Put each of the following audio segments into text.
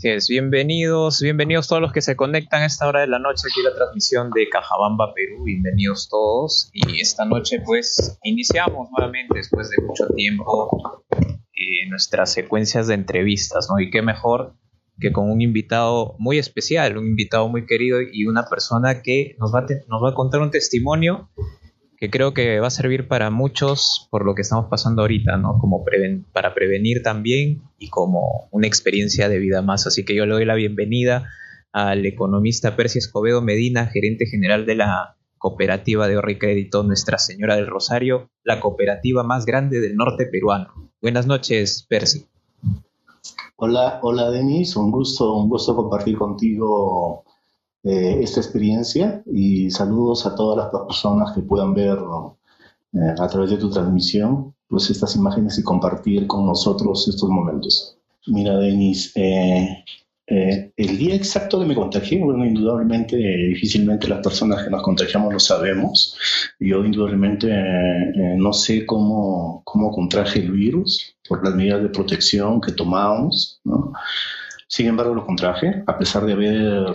Sí, es, bienvenidos, bienvenidos todos los que se conectan a esta hora de la noche aquí la transmisión de Cajabamba, Perú, bienvenidos todos. Y esta noche pues iniciamos nuevamente después de mucho tiempo eh, nuestras secuencias de entrevistas, ¿no? Y qué mejor que con un invitado muy especial, un invitado muy querido y una persona que nos va a, nos va a contar un testimonio que creo que va a servir para muchos por lo que estamos pasando ahorita, ¿no? Como para prevenir también y como una experiencia de vida más. Así que yo le doy la bienvenida al economista Percy Escobedo Medina, gerente general de la cooperativa de ahorro y crédito Nuestra Señora del Rosario, la cooperativa más grande del norte peruano. Buenas noches, Percy. Hola, hola Denis, un gusto, un gusto compartir contigo eh, esta experiencia y saludos a todas las personas que puedan ver eh, a través de tu transmisión pues estas imágenes y compartir con nosotros estos momentos. Mira, Denis, eh, el día exacto que me contagié, bueno, indudablemente, difícilmente las personas que nos contagiamos lo sabemos. Yo indudablemente no sé cómo, cómo contraje el virus por las medidas de protección que tomamos, ¿no? Sin embargo, lo contraje, a pesar de haber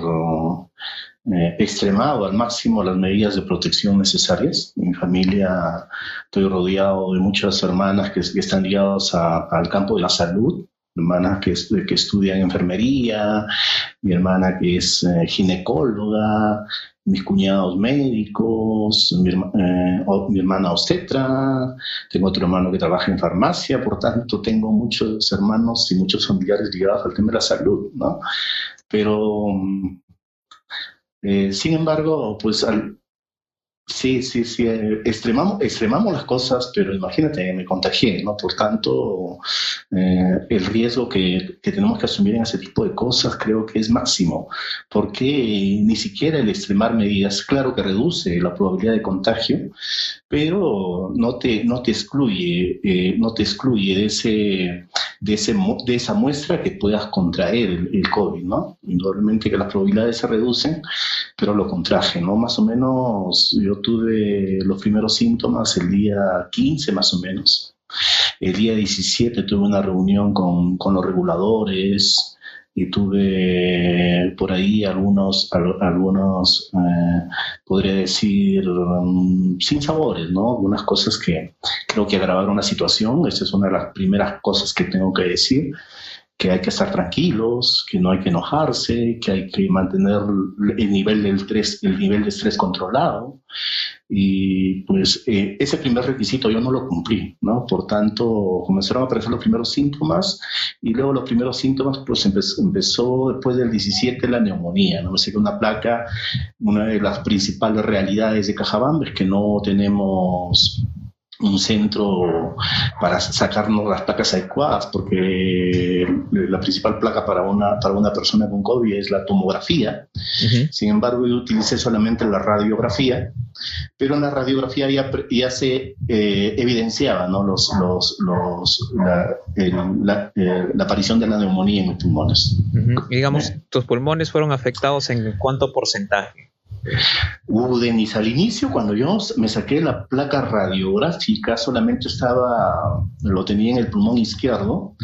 eh, extremado al máximo las medidas de protección necesarias. Mi familia estoy rodeado de muchas hermanas que, están ligadas al campo de la salud, hermanas que, que estudian enfermería, mi hermana que es eh, ginecóloga, mis cuñados médicos, mi, eh, mi, hermana obstetra, tengo otro hermano que trabaja en farmacia, por tanto tengo muchos hermanos y muchos familiares ligados al tema de la salud, ¿no? Pero, mm, eh, sin embargo, pues al, Sí, sí, sí. Eh, extremamos, extremamos las cosas, pero imagínate, me contagié, ¿no? Por tanto, eh, el riesgo que, que, tenemos que asumir en ese tipo de cosas creo que es máximo, porque ni siquiera el extremar medidas, claro que reduce la probabilidad de contagio, pero no te, no te excluye, eh, no te excluye de, ese, de, ese, de esa muestra que puedas contraer el, COVID, ¿no? Indudablemente que las probabilidades se reducen, pero lo contraje, ¿no? Más o menos yo tuve los primeros síntomas el día 15 más o menos. El día 17 tuve una reunión con, con los reguladores, y tuve por ahí algunos, algunos eh, podría decir, um, sin sabores, ¿no? Algunas cosas que creo que agravaron la situación. Esa es una de las primeras cosas que tengo que decir que hay que estar tranquilos, que no hay que enojarse, que hay que mantener el nivel del estrés, el nivel de estrés controlado. Y pues eh, ese primer requisito yo no lo cumplí, ¿no? Por tanto, comenzaron a aparecer los primeros síntomas y luego los primeros síntomas pues empezó, empezó después del 17 la neumonía, ¿no? Es una placa, una de las principales realidades de Cajabamba es que no tenemos un centro para sacarnos las placas adecuadas, porque la principal placa para una, para una persona con COVID es la tomografía. Sin embargo, yo utilicé solamente la radiografía, pero en la radiografía ya, ya se eh, evidenciaba ¿no? los, los, los, la, la, eh, la, aparición de la neumonía en los pulmones. digamos, tus pulmones fueron afectados en cuánto porcentaje? Hubo Denis, al inicio, cuando yo me saqué la placa radiográfica, solamente estaba, lo tenía en el pulmón izquierdo,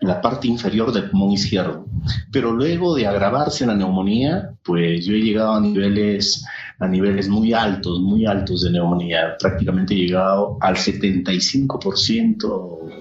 la parte inferior del pulmón izquierdo. Pero luego de agravarse la neumonía, pues yo he llegado a niveles, a niveles muy altos, muy altos de neumonía. Prácticamente he llegado al 75%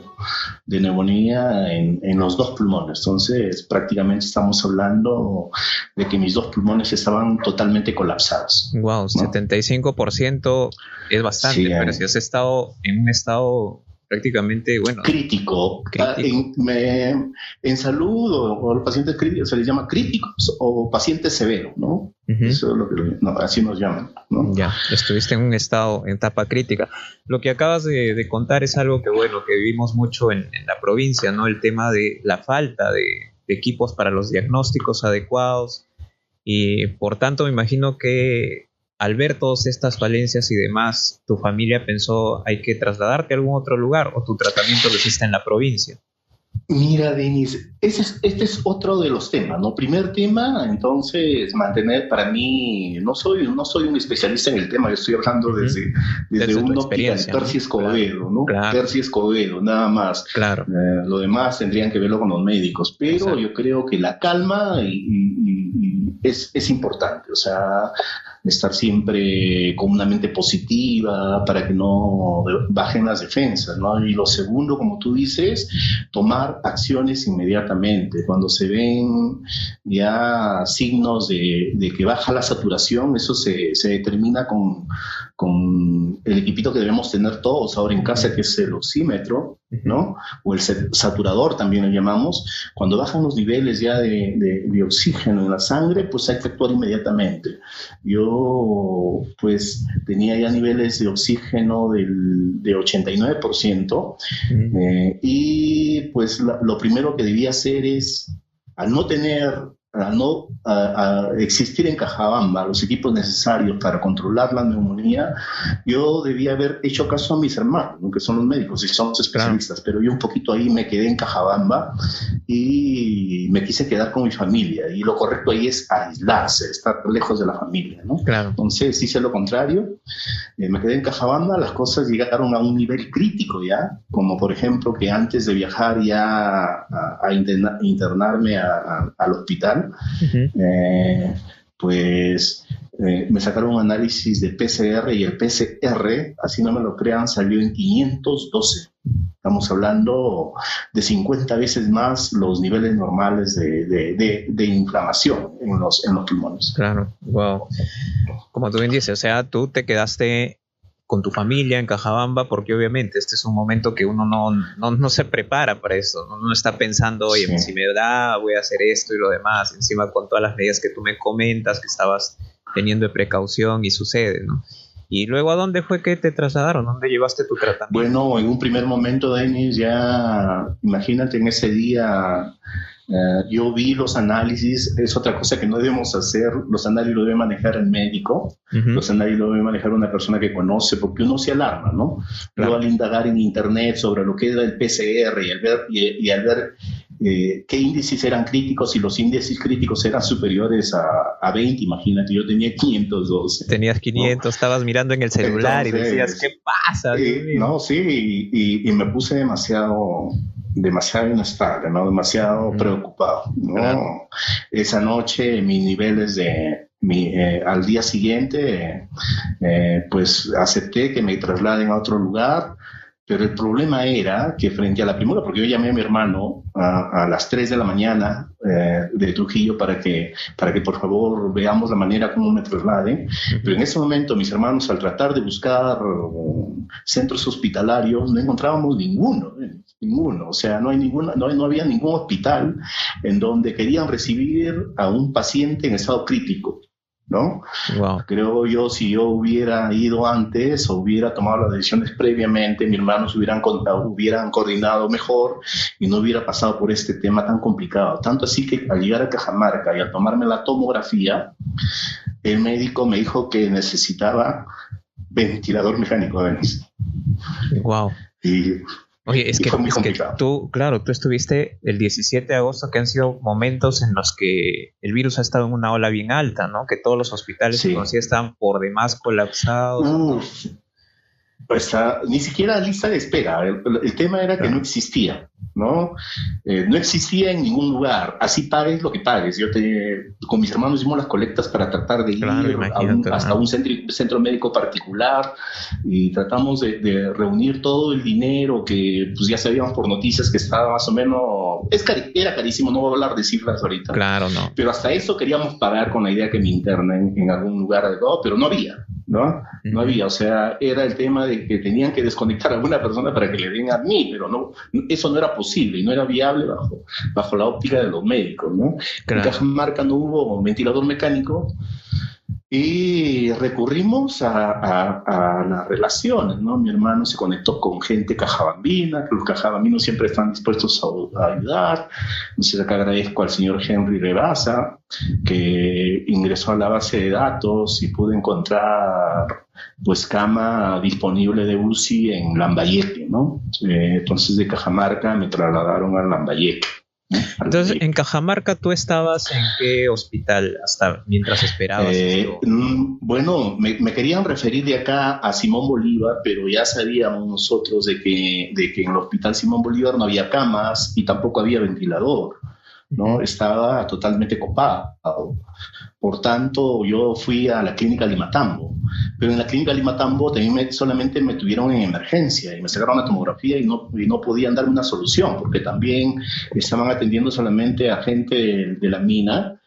de neumonía en, en, los dos pulmones. Entonces, prácticamente estamos hablando de que mis dos pulmones estaban totalmente colapsados. Wow, 75% es bastante, pero si has estado en un estado prácticamente, bueno. Crítico. Ah, en, salud o, los pacientes críticos se les llama críticos o pacientes severos, ¿no? Eso es lo que así nos llaman, ¿no? Ya, estuviste en un estado, en etapa crítica. Lo que acabas de, contar es algo que, bueno, que vivimos mucho en, la provincia, ¿no? El tema de la falta de, de equipos para los diagnósticos adecuados. Y por tanto, me imagino que al ver todas estas falencias y demás, tu familia pensó hay que trasladarte a algún otro lugar o tu tratamiento lo hiciste en la provincia? Mira, Denis, ese es, este es otro de los temas, ¿no? Primer tema, entonces, mantener, para mí, no soy, no soy un especialista en el tema, yo estoy hablando desde, desde, una óptica de Percy Escobedo, ¿no? Percy Escobedo, nada más. Claro. Eh, lo demás tendrían que verlo con los médicos, pero yo creo que la calma es, es importante, o sea, estar siempre con una mente positiva para que no bajen las defensas, ¿no? Y lo segundo, como tú dices, tomar acciones inmediatamente. Cuando se ven ya signos de, que baja la saturación, eso se, se determina con, con el equipito que debemos tener todos ahora en casa, que es el oxímetro, ¿no? O el saturador también lo llamamos. Cuando bajan los niveles ya de, de, oxígeno en la sangre, pues hay que actuar inmediatamente. Yo, pues, tenía ya niveles de oxígeno del, de 89%, eh, y pues lo primero que debía hacer es, al no tener para no existir en Cajabamba los equipos necesarios para controlar la neumonía, yo debía haber hecho caso a mis hermanos, que son los médicos y son los especialistas, pero yo un poquito ahí me quedé en Cajabamba y me quise quedar con mi familia. Y lo correcto ahí es aislarse, estar lejos de la familia. ¿no? Claro. Entonces hice lo contrario, eh, me quedé en Cajabamba, las cosas llegaron a un nivel crítico ya, como por ejemplo que antes de viajar ya a, internarme al hospital, eh, pues eh, me sacaron un análisis de PCR y el PCR, así no me lo crean, salió en 512. Estamos hablando de 50 veces más los niveles normales de, inflamación en los, en los pulmones. Claro, wow. Como tú bien dices, o sea, tú te quedaste con tu familia en Cajabamba, porque obviamente este es un momento que uno no, no, se prepara para eso, uno no está pensando, oye, si me da, voy a hacer esto y lo demás, encima con todas las medidas que tú me comentas, que estabas teniendo precaución y sucede, ¿no? Y luego, ¿a dónde fue que te trasladaron? ¿Dónde llevaste tu tratamiento? Bueno, en un primer momento, Denis, ya, imagínate en ese día eh, yo vi los análisis, es otra cosa que no debemos hacer, los análisis lo debe manejar el médico, los análisis lo debe manejar una persona que conoce, porque uno se alarma, ¿no? Luego al indagar en internet sobre lo que era el PCR y al ver, y, al ver eh, qué índices eran críticos y los índices críticos eran superiores a, a 20, imagínate, yo tenía 512. Tenías 500, estabas mirando en el celular y decías, ¿qué pasa? Eh, no, sí, y, y me puse demasiado demasiado inestable, ¿no? Demasiado preocupado, ¿no? Esa noche mis niveles de... Mi, eh, al día siguiente, eh, pues acepté que me trasladen a otro lugar, pero el problema era que frente a la primera, porque yo llamé a mi hermano a, las 3 de la mañana eh, de Trujillo para que, para que por favor veamos la manera como me traslade, pero en ese momento mis hermanos al tratar de buscar centros hospitalarios no encontrábamos ninguno, eh, ninguno, o sea, no, hay ninguna, no, no había ningún hospital en donde querían recibir a un paciente en estado crítico. ¿No? Creo yo, si yo hubiera ido antes o hubiera tomado las decisiones previamente, mis hermanos hubieran, hubieran coordinado mejor y no hubiera pasado por este tema tan complicado. Tanto así que al llegar a Cajamarca y al tomarme la tomografía, el médico me dijo que necesitaba ventilador mecánico. Wow. Y Oye, es que, tú, claro, tú estuviste el 17 de agosto, que han sido momentos en los que el virus ha estado en una ola bien alta, ¿no? Que todos los hospitales sí. están por demás colapsados. pues ni siquiera lista de espera. El, tema era que no existía. ¿No? Eh, no existía en ningún lugar. Así pagues lo que pagues. Yo te, con mis hermanos hicimos las colectas para tratar de ir hasta un centro, médico particular y tratamos de, reunir todo el dinero que pues ya sabíamos por noticias que estaba más o menos... Es era carísimo, no voy a hablar de cifras ahorita. Claro, no. Pero hasta eso queríamos pagar con la idea que me internen en algún lugar, adecuado, pero no había. ¿no? No había, o sea, era el tema de que tenían que desconectar a alguna persona para que le den a mí, pero no, eso no era posible y no era viable bajo, bajo la óptica de los médicos, ¿no? En Cajamarca no hubo ventilador mecánico, y recurrimos a, las relaciones, ¿no? Mi hermano se conectó con gente cajabambina, que los cajabambinos siempre están dispuestos a, ayudar. Entonces acá agradezco al señor Henry Rebasa, que ingresó a la base de datos y pudo encontrar pues cama disponible de UCI en Lambayete, ¿no? Eh, entonces de Cajamarca me trasladaron a Lambayeque. Entonces, en Cajamarca, ¿tú estabas en qué hospital hasta mientras esperabas? Eh, mm, bueno, me, querían referir de acá a Simón Bolívar, pero ya sabíamos nosotros de que, de que en el hospital Simón Bolívar no había camas y tampoco había ventilador. ¿no? Estaba totalmente copado. Por tanto, yo fui a la clínica Limatambo, pero en la clínica Limatambo también solamente me tuvieron en emergencia y me sacaron la tomografía y no, y no podían darme una solución porque también estaban atendiendo solamente a gente de la mina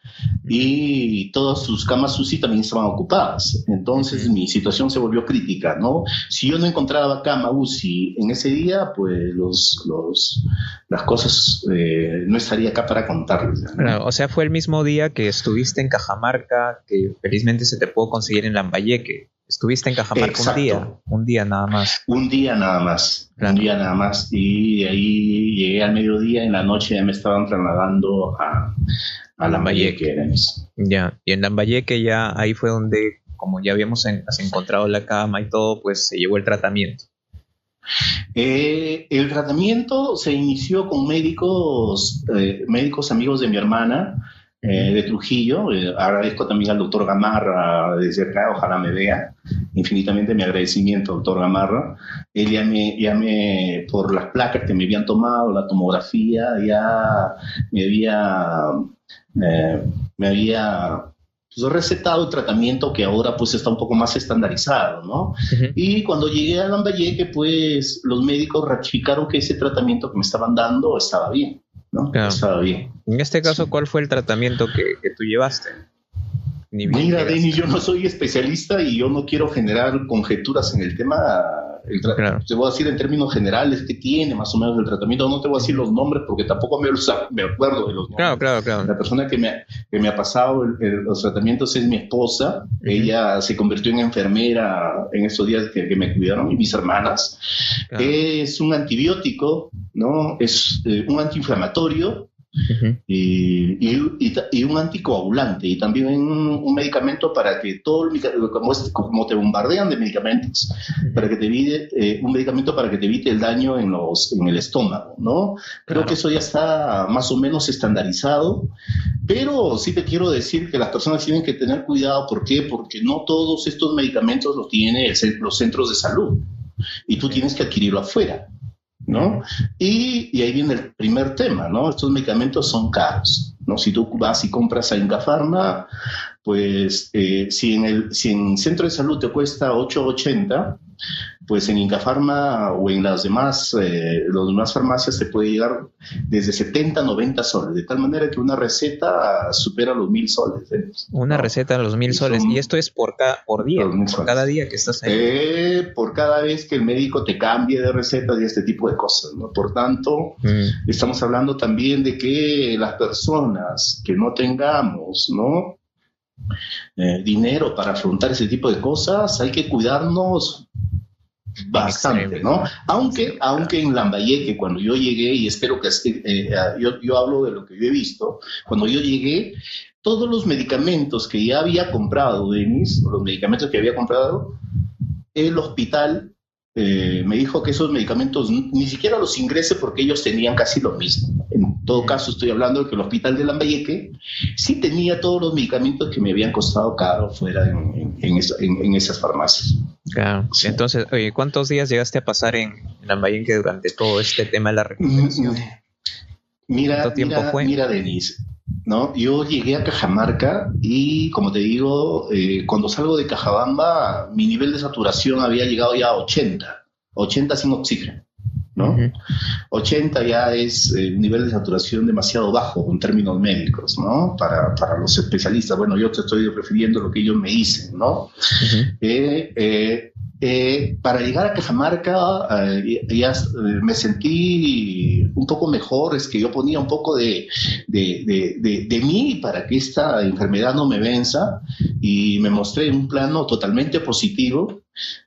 y todas sus camas UCI también estaban ocupadas. Entonces mi situación se volvió crítica, ¿no? Si yo no encontraba cama UCI en ese día, pues los, los, las cosas eh, no estaría acá para contarles. o sea, fue el mismo día que estuviste en Cajamarca, que felizmente se te pudo conseguir en Lambayeque. Estuviste en Cajamarca un día, un día nada más. Un día nada más, un día nada más. Y ahí llegué al mediodía, en la noche ya me estaban trasladando a, a Lambayeque. Ya, y en Lambayeque ya ahí fue donde, como ya habíamos encontrado la cama y todo, pues se llevó el tratamiento. Eh, el tratamiento se inició con médicos, eh, médicos amigos de mi hermana, eh, de Trujillo. Eh, agradezco también al doctor Gamarra desde acá, ojalá me vea. Infinitamente mi agradecimiento, doctor Gamarra. Él ya me, ya me, por las placas que me habían tomado, la tomografía, ya me había, eh, me había pues, recetado el tratamiento que ahora pues está un poco más estandarizado, ¿no? Y cuando llegué a Lambayeque, pues los médicos ratificaron que ese tratamiento que me estaban dando estaba bien. ¿No? Estaba bien. En este caso, ¿cuál fue el tratamiento que, que tú llevaste? Mira, Denis, yo no soy especialista y yo no quiero generar conjeturas en el tema te voy a decir en términos generales qué tiene más o menos el tratamiento. No te voy a decir los nombres porque tampoco me, me acuerdo de los nombres. Claro, claro, claro. La persona que me, que me ha pasado los tratamientos es mi esposa. Ella se convirtió en enfermera en esos días que, me cuidaron y mis hermanas. Es un antibiótico, ¿no? Es eh, un antiinflamatorio y, y, un anticoagulante y también un, medicamento para que todo el como, como te bombardean de medicamentos para que te evite eh, un medicamento para que te evite el daño en los en el estómago no creo que eso ya está más o menos estandarizado pero sí te quiero decir que las personas tienen que tener cuidado. ¿por qué? porque no todos estos medicamentos los tienen los centros de salud y tú tienes que adquirirlo afuera ¿no? Y, ahí viene el primer tema, ¿no? Estos medicamentos son caros, ¿no? Si tú vas y compras a Incafarma, pues eh, si, en el, si en centro de salud te cuesta 8.80, pues en Incafarma o en las demás, eh, las demás farmacias te puede llegar desde 70 a 90 soles, de tal manera que una receta supera los mil soles. ¿eh? Una receta a los mil soles, y esto es por, cada por día, por cada día que estás ahí. Eh, por cada vez que el médico te cambie de recetas y este tipo de cosas. ¿no? Por tanto, mm. estamos hablando también de que las personas que no tengamos, ¿no? Dinero para afrontar ese tipo de cosas, hay que cuidarnos bastante, ¿no? Aunque, aunque en Lambayeque, cuando yo llegué, y espero que eh, yo, yo hablo de lo que yo he visto, cuando yo llegué, todos los medicamentos que ya había comprado, Denis, los medicamentos que había comprado, el hospital eh, me dijo que esos medicamentos ni siquiera los ingrese porque ellos tenían casi lo mismo. En todo caso, estoy hablando de que el hospital de Lambayeque sí tenía todos los medicamentos que me habían costado caro fuera en, en, esas farmacias. Claro. Entonces, oye, ¿cuántos días llegaste a pasar en Lambayeque durante todo este tema de la recuperación? Mira, ¿Cuánto tiempo fue? Mira, Denise, ¿no? Yo llegué a Cajamarca y, como te digo, eh, cuando salgo de Cajabamba, mi nivel de saturación había llegado ya a 80, 80 sin oxígeno, ¿no? 80 ya es eh, un nivel de saturación demasiado bajo en términos médicos, ¿no? Para, para, los especialistas. Bueno, yo te estoy refiriendo a lo que ellos me dicen, ¿no? Eh, para llegar a Cajamarca eh, ya eh, me sentí un poco mejor, es que yo ponía un poco de, de, de, de, mí para que esta enfermedad no me venza y me mostré un plano totalmente positivo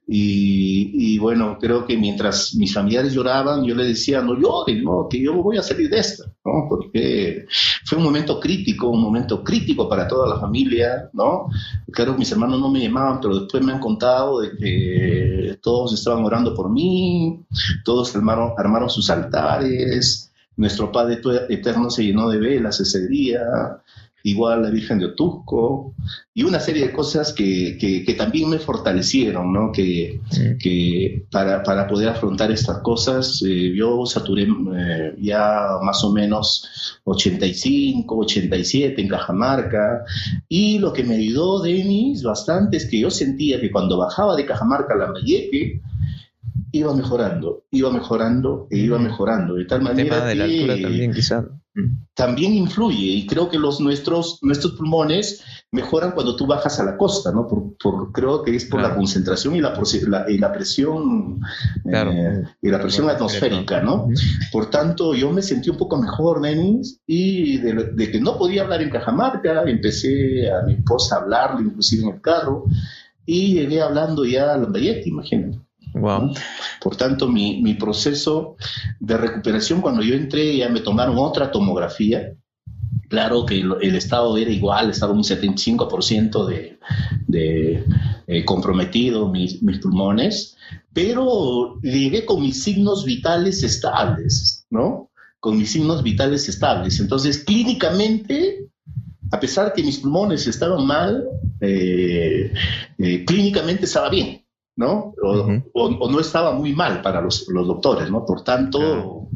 y, bueno, creo que mientras mis familiares lloraban, yo les decía, no lloren, ¿no? que yo voy a salir de esto, ¿no? porque fue un momento crítico, un momento crítico para toda la familia, ¿no? Claro, mis hermanos no me llamaban, pero después me han contado de que todos estaban orando por mí, todos armaron, armaron sus altares, nuestro Padre Eterno se llenó de velas ese día, igual la Virgen de Otusco, y una serie de cosas que, que, también me fortalecieron, ¿no? Que, que para, para, poder afrontar estas cosas, eh, yo saturé eh, ya más o menos 85, 87 en Cajamarca, y lo que me ayudó, Denis, bastante es que yo sentía que cuando bajaba de Cajamarca a Lambayeque, iba mejorando, iba mejorando e iba mejorando, de tal manera de la altura también quizás también influye y creo que los nuestros nuestros pulmones mejoran cuando tú bajas a la costa, ¿no? Por, creo que es por la concentración y la, y la presión eh, y la presión atmosférica, ¿no? Por tanto, yo me sentí un poco mejor, Nenis, y de, que no podía hablar en Cajamarca, empecé a mi esposa a hablarle, inclusive en el carro, y llegué hablando ya a Lambayete, imagínate. Por tanto, mi, proceso de recuperación, cuando yo entré, ya me tomaron otra tomografía. Claro que el, estado era igual, estaba un 75% de, de eh, comprometido mis, mis pulmones, pero llegué con mis signos vitales estables, ¿no? Con mis signos vitales estables. Entonces, clínicamente, a pesar que mis pulmones estaban mal, eh, eh, clínicamente estaba bien. ¿No? O, no estaba muy mal para los, doctores, ¿no? Por tanto,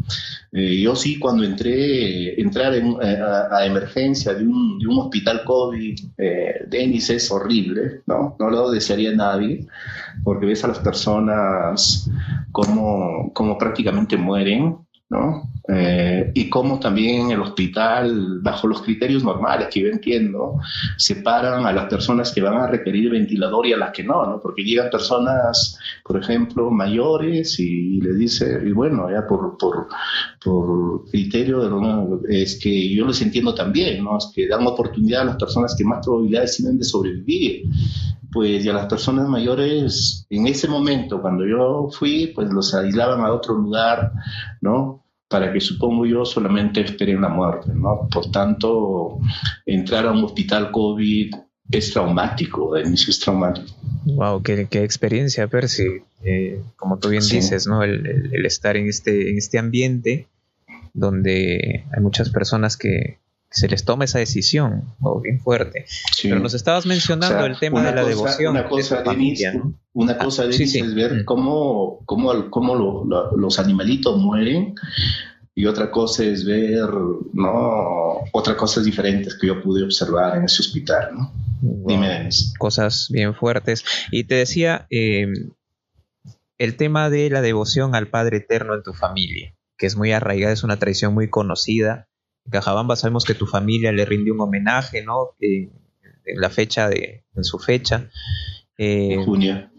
eh, yo sí cuando entré, entrar en, eh, a, emergencia de un, de un, hospital COVID, eh, Denis es horrible, ¿no? No lo desearía a nadie, porque ves a las personas como, como prácticamente mueren, ¿no? Eh, y cómo también el hospital, bajo los criterios normales que yo entiendo, separan a las personas que van a requerir ventilador y a las que no, ¿no? Porque llegan personas, por ejemplo, mayores y, le dice, y bueno, ya por, por, por criterio, de, es que yo les entiendo también, ¿no? Es que dan oportunidad a las personas que más probabilidades tienen de sobrevivir pues y a las personas mayores en ese momento cuando yo fui pues los aislaban a otro lugar no para que supongo yo solamente esperen la muerte no por tanto entrar a un hospital covid es traumático de inicio es traumático. Wow qué, qué experiencia Percy. Eh, como tú bien dices no el, el, estar en este en este ambiente donde hay muchas personas que se les toma esa decisión, o bien fuerte. Pero nos estabas mencionando el tema de la devoción. Una cosa, de una ah, cosa es ver mm. cómo, cómo, cómo los animalitos mueren y otra cosa es ver, ¿no? Otras cosas diferentes que yo pude observar en ese hospital, ¿no? Dime, Cosas bien fuertes. Y te decía, em, el tema de la devoción al Padre Eterno en tu familia, que es muy arraigada, es una tradición muy conocida Cajabamba sabemos que tu familia le rindió un homenaje, ¿no? en la fecha de, en su fecha. Eh, junio.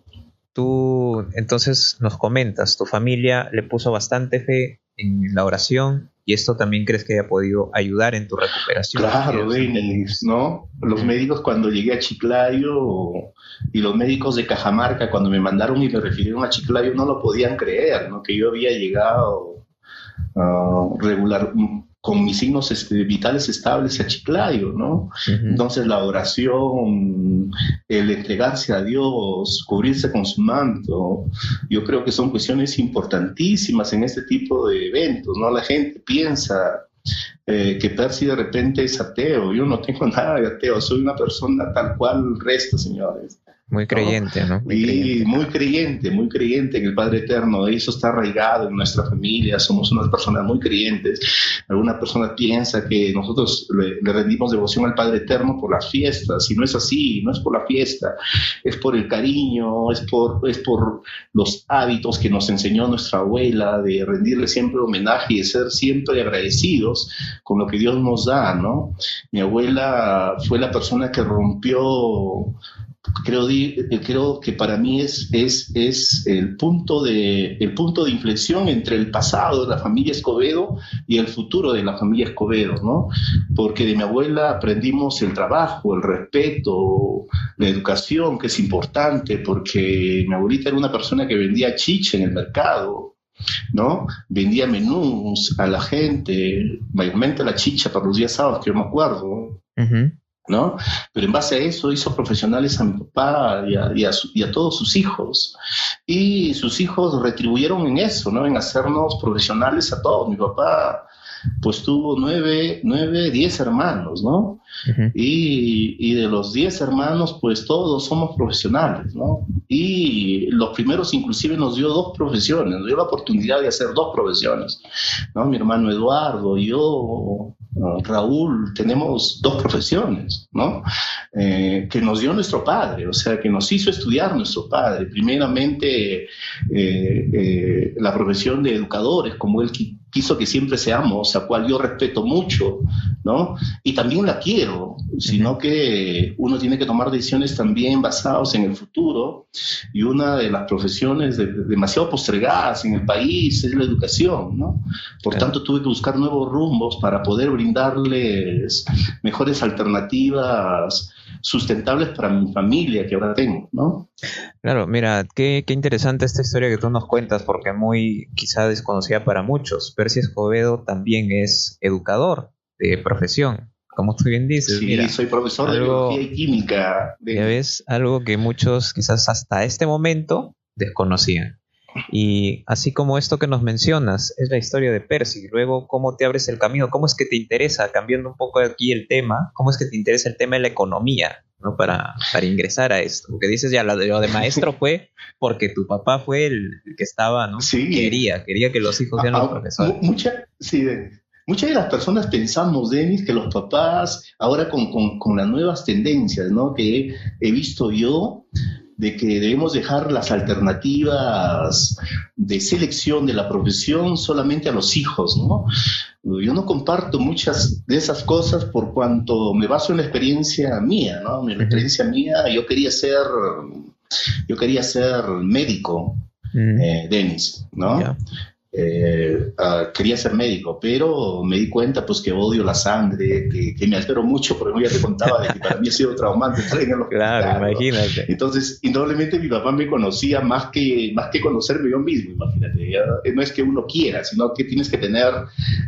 Tú entonces nos comentas, tu familia le puso bastante fe en la oración y esto también crees que haya podido ayudar en tu recuperación. Claro, Denis, ¿no? Los médicos cuando llegué a Chiclayo y los médicos de Cajamarca cuando me mandaron y me refirieron a Chiclayo no lo podían creer, ¿no? Que yo había llegado uh, regular, con mis signos este, vitales estables a Chiclayo, ¿no? Entonces la oración, el entregarse a Dios, cubrirse con su manto, yo creo que son cuestiones importantísimas en este tipo de eventos, ¿no? La gente piensa eh, que Percy de repente es ateo, yo no tengo nada de ateo, soy una persona tal cual resta, señores. Muy creyente, ¿no? Muy y creyente. muy creyente, muy creyente en el Padre Eterno. Eso está arraigado en nuestra familia. Somos unas personas muy creyentes. Alguna persona piensa que nosotros le, rendimos devoción al Padre Eterno por las fiestas. Y no es así, no es por la fiesta. Es por el cariño, es por, es por los hábitos que nos enseñó nuestra abuela de rendirle siempre homenaje y de ser siempre agradecidos con lo que Dios nos da, ¿no? Mi abuela fue la persona que rompió creo, creo que para mí es, es, es el, punto de, el punto de inflexión entre el pasado de la familia Escobedo y el futuro de la familia Escobedo, ¿no? Porque de mi abuela aprendimos el trabajo, el respeto, la educación, que es importante, porque mi abuelita era una persona que vendía chicha en el mercado, ¿no? Vendía menús a la gente, mayormente la chicha para los días sábados, que yo me acuerdo. ¿No? Pero en base a eso hizo profesionales a mi papá y a, todos sus hijos. Y sus hijos retribuyeron en eso, ¿no? En hacernos profesionales a todos. Mi papá pues tuvo nueve, nueve, diez hermanos, ¿no? y, de los diez hermanos, pues todos somos profesionales, ¿no? Y los primeros inclusive nos dio dos profesiones, nos dio la oportunidad de hacer dos profesiones, ¿no? Mi hermano Eduardo y yo, Raúl, tenemos dos profesiones, ¿no? Eh, que nos dio nuestro padre, o sea, que nos hizo estudiar nuestro padre. Primeramente, eh, eh, la profesión de educadores, como él quiso que siempre seamos, a cual yo respeto mucho, ¿no? Y también la quiero, sino que uno tiene que tomar decisiones también basadas en el futuro y una de las profesiones demasiado postergadas en el país es la educación, ¿no? Por tanto, tuve que buscar nuevos rumbos para poder brindarles mejores alternativas sustentables para mi familia que ahora tengo, ¿no? Claro, mira, qué, qué interesante esta historia que tú nos cuentas, porque muy quizá desconocida para muchos. Percy Escobedo también es educador de profesión, como tú bien dices. Sí, soy profesor de biología y química. Ya ves, algo que muchos quizás hasta este momento desconocían. Y así como esto que nos mencionas, es la historia de Percy. Luego, ¿cómo te abres el camino? ¿Cómo es que te interesa, cambiando un poco aquí el tema, cómo es que te interesa el tema de la economía ¿no? para, para ingresar a esto? Porque dices ya, lo de, maestro fue porque tu papá fue el, que estaba, ¿no? Sí. Quería, quería que los hijos sean los ah, profesores. Mucha, sí, Muchas de las personas pensamos, Denis, que los papás, ahora con, con, con, las nuevas tendencias ¿no? que he visto yo, de que debemos dejar las alternativas de selección de la profesión solamente a los hijos, ¿no? Yo no comparto muchas de esas cosas por cuanto me baso en la experiencia mía, ¿no? En la experiencia mía, yo quería ser, yo quería ser médico, eh, Denis, ¿no? Eh, ah, quería ser médico, pero me di cuenta pues que odio la sangre, que, me altero mucho, porque ya te contaba de que para mí ha sido traumante estar en el Claro, imagínate. Entonces, indudablemente mi papá me conocía más que, más que conocerme yo mismo, imagínate. no es que uno quiera, sino que tienes que tener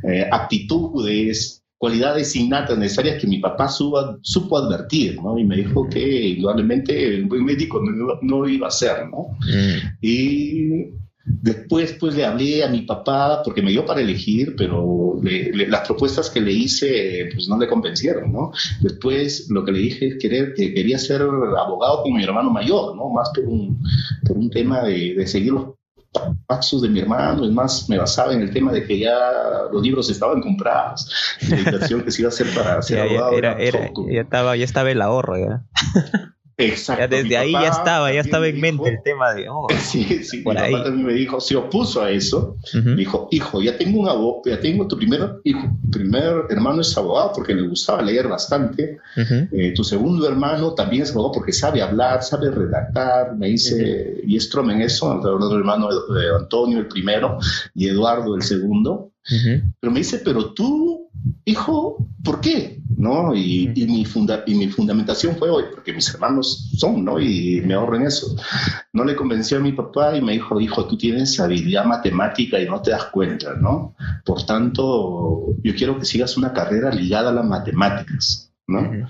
eh, actitudes, cualidades innatas necesarias que mi papá supo advertir, ¿no? Y me dijo que indudablemente un buen médico no, iba a ser, ¿no? Mm. Y Después, pues le hablé a mi papá porque me dio para elegir, pero las propuestas que le hice, pues no le convencieron, ¿no? Después, lo que le dije es querer, que quería ser abogado con mi hermano mayor, ¿no? Más por un, por un tema de, de seguir los pasos de mi hermano, es más, me basaba en el tema de que ya los libros estaban comprados, la inversión que se iba a hacer para ser abogado. Era, ya, estaba, ya estaba el ahorro, ya. Exacto. desde ahí ya estaba, ya estaba en mente el tema de. Oh, sí, sí, por mi ahí. papá también me dijo, se opuso a eso. Me dijo, hijo, ya tengo un abogado, ya tengo tu primer hijo, primer hermano es abogado porque le gustaba leer bastante. Eh, tu segundo hermano también es abogado porque sabe hablar, sabe redactar. Me dice, y es en eso, el hermano de Antonio, el primero, y Eduardo, el segundo. Pero me dice, pero tú, hijo, ¿por qué? ¿No? Y, y, mi funda y mi fundamentación fue hoy, porque mis hermanos son, ¿no? Y me ahorro en eso. No le convenció a mi papá y me dijo, hijo, tú tienes habilidad matemática y no te das cuenta, ¿no? Por tanto, yo quiero que sigas una carrera ligada a las matemáticas, ¿no?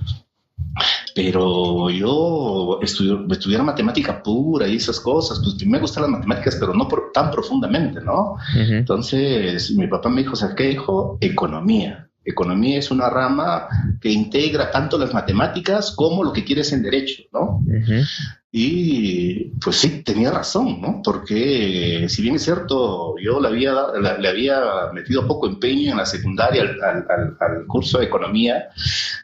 Pero yo estudiar estudiar matemática pura y esas cosas, pues me gustan las matemáticas, pero no tan profundamente, ¿no? Entonces mi papá me dijo, o sea, ¿qué dijo? Economía. Economía es una rama que integra tanto las matemáticas como lo que quieres en derecho, ¿no? Y pues sí, tenía razón, ¿no? Porque si bien es cierto, yo le había, le había metido poco empeño en la secundaria al, curso de economía,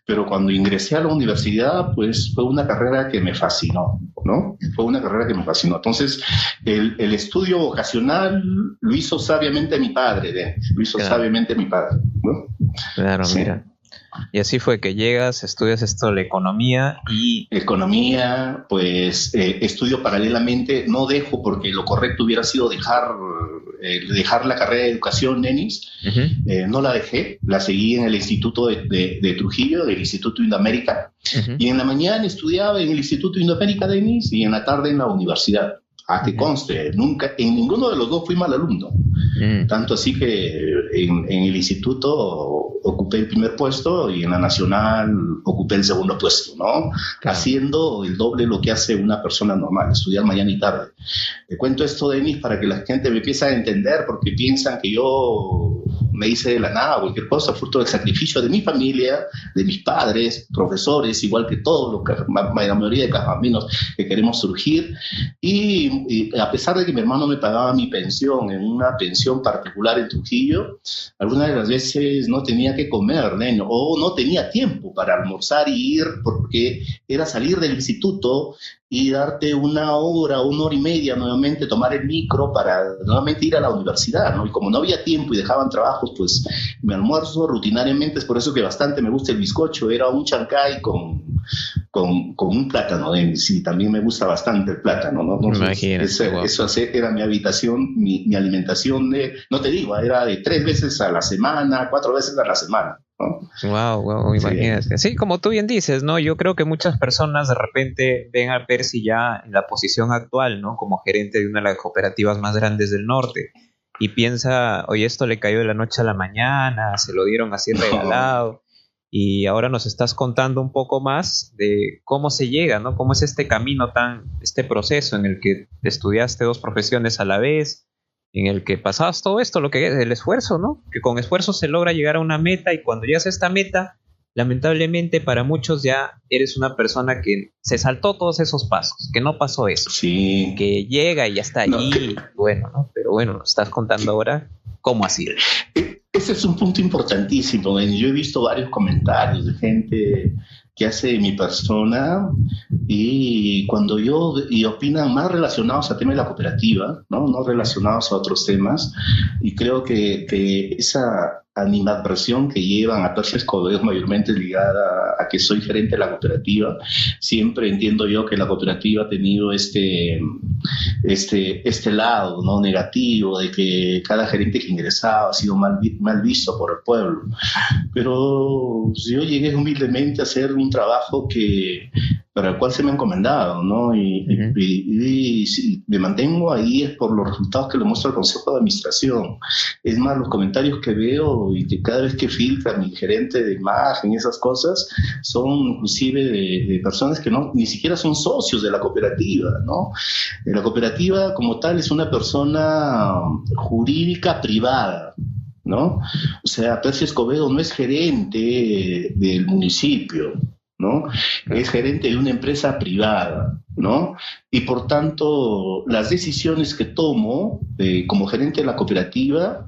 pero cuando ingresé a la universidad, pues fue una carrera que me fascinó, ¿no? Fue una carrera que me fascinó. Entonces, el, estudio vocacional lo hizo sabiamente mi padre, lo hizo sabiamente mi padre, ¿no? Claro, mira. Y así fue que llegas, estudias esto, la economía y... Economía, pues eh, estudio paralelamente, no dejo porque lo correcto hubiera sido dejar eh, dejar la carrera de educación, Denis. Eh, no la dejé, la seguí en el Instituto de, Trujillo, del Instituto Indoamérica. Y en la mañana estudiaba en el Instituto Indoamérica, Denis, y en la tarde en la universidad. A que conste, nunca, en ninguno de los dos fui mal alumno. Mm. Tanto así que en, el instituto ocupé el primer puesto y en la nacional ocupé el segundo puesto, ¿no? Haciendo el doble lo que hace una persona normal, estudiar mañana y tarde. Te cuento esto, Denis, para que la gente me empiece a entender, porque piensan que yo me hice de la nada, cualquier cosa, fruto del sacrificio de mi familia, de mis padres, profesores, igual que todos, los, la mayoría de caminos que queremos surgir. Y, a pesar de que mi hermano me pagaba mi pensión en una pensión particular en Trujillo, algunas de las veces no tenía que comer, o no tenía tiempo para almorzar y ir, porque era salir del instituto y darte una hora, una hora y media nuevamente, tomar el micro para nuevamente ir a la universidad, ¿no? Y como no había tiempo y dejaban trabajos, pues mi almuerzo rutinariamente, es por eso que bastante me gusta el bizcocho, era un chancay con, con, con un plátano, ¿eh? sí, también me gusta bastante el plátano, ¿no? eso, eso, era mi habitación, mi, mi alimentación de, no te digo, era de tres veces a la semana, cuatro veces a la semana. Wow, wow, imagínate. Sí. como tú bien dices, ¿no? Yo creo que muchas personas de repente ven a Percy ya en la posición actual, ¿no? Como gerente de una de las cooperativas más grandes del norte y piensa, oye, esto le cayó de la noche a la mañana, se lo dieron así regalado. Y ahora nos estás contando un poco más de cómo se llega, ¿no? Cómo es este camino tan, este proceso en el que estudiaste dos profesiones a la vez, en el que pasabas todo esto, lo que es el esfuerzo, ¿no? Que con esfuerzo se logra llegar a una meta y cuando llegas a esta meta, lamentablemente para muchos ya eres una persona que se saltó todos esos pasos, que no pasó eso. Sí. Que llega y ya está ahí, bueno, ¿no? Pero bueno, nos estás contando ahora cómo ha sido. E, ese es un punto importantísimo. Yo he visto varios comentarios de gente que hace mi persona y cuando yo y opinan más relacionados al tema de la cooperativa, no, no relacionados a otros temas y creo que, que esa animadversión que llevan a Percy Escobedo mayormente ligada a, que soy gerente de la cooperativa. Siempre entiendo yo que la cooperativa ha tenido este, este, este lado ¿no? negativo de que cada gerente que ingresaba ha sido mal, mal visto por el pueblo. Pero yo llegué humildemente a hacer un trabajo que para el cual se me ha encomendado, ¿no? Y, y, me mantengo ahí es por los resultados que le muestra el Consejo de Administración. Es más, los comentarios que veo y que cada vez que filtra mi gerente de imagen y esas cosas son inclusive de, personas que no ni siquiera son socios de la cooperativa, ¿no? La cooperativa como tal es una persona jurídica privada, ¿no? O sea, Percy Escobedo no es gerente del municipio, ¿no? Es gerente de una empresa privada, ¿no? Y por tanto, las decisiones que tomo eh, como gerente de la cooperativa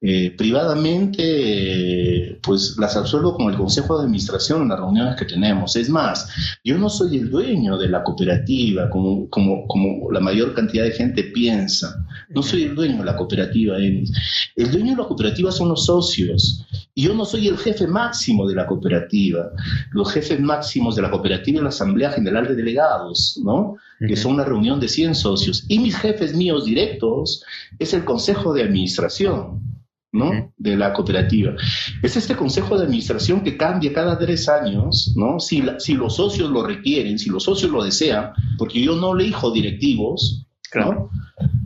eh, privadamente, pues las absuelvo con el Consejo de Administración en las reuniones que tenemos. Es más, yo no soy el dueño de la cooperativa, como, como, como la mayor cantidad de gente piensa. No soy el dueño de la cooperativa, El dueño de la cooperativa son los socios. Y yo no soy el jefe máximo de la cooperativa. Los jefes máximos de la cooperativa es la Asamblea General de Delegados, ¿no? que son una reunión de 100 socios. Y mis jefes míos directos es el Consejo de Administración. ¿No? de la cooperativa. Es este consejo de administración que cambia cada tres años, ¿no? Si, si los socios lo requieren, si los socios lo desean, porque yo no elijo directivos, ¿no?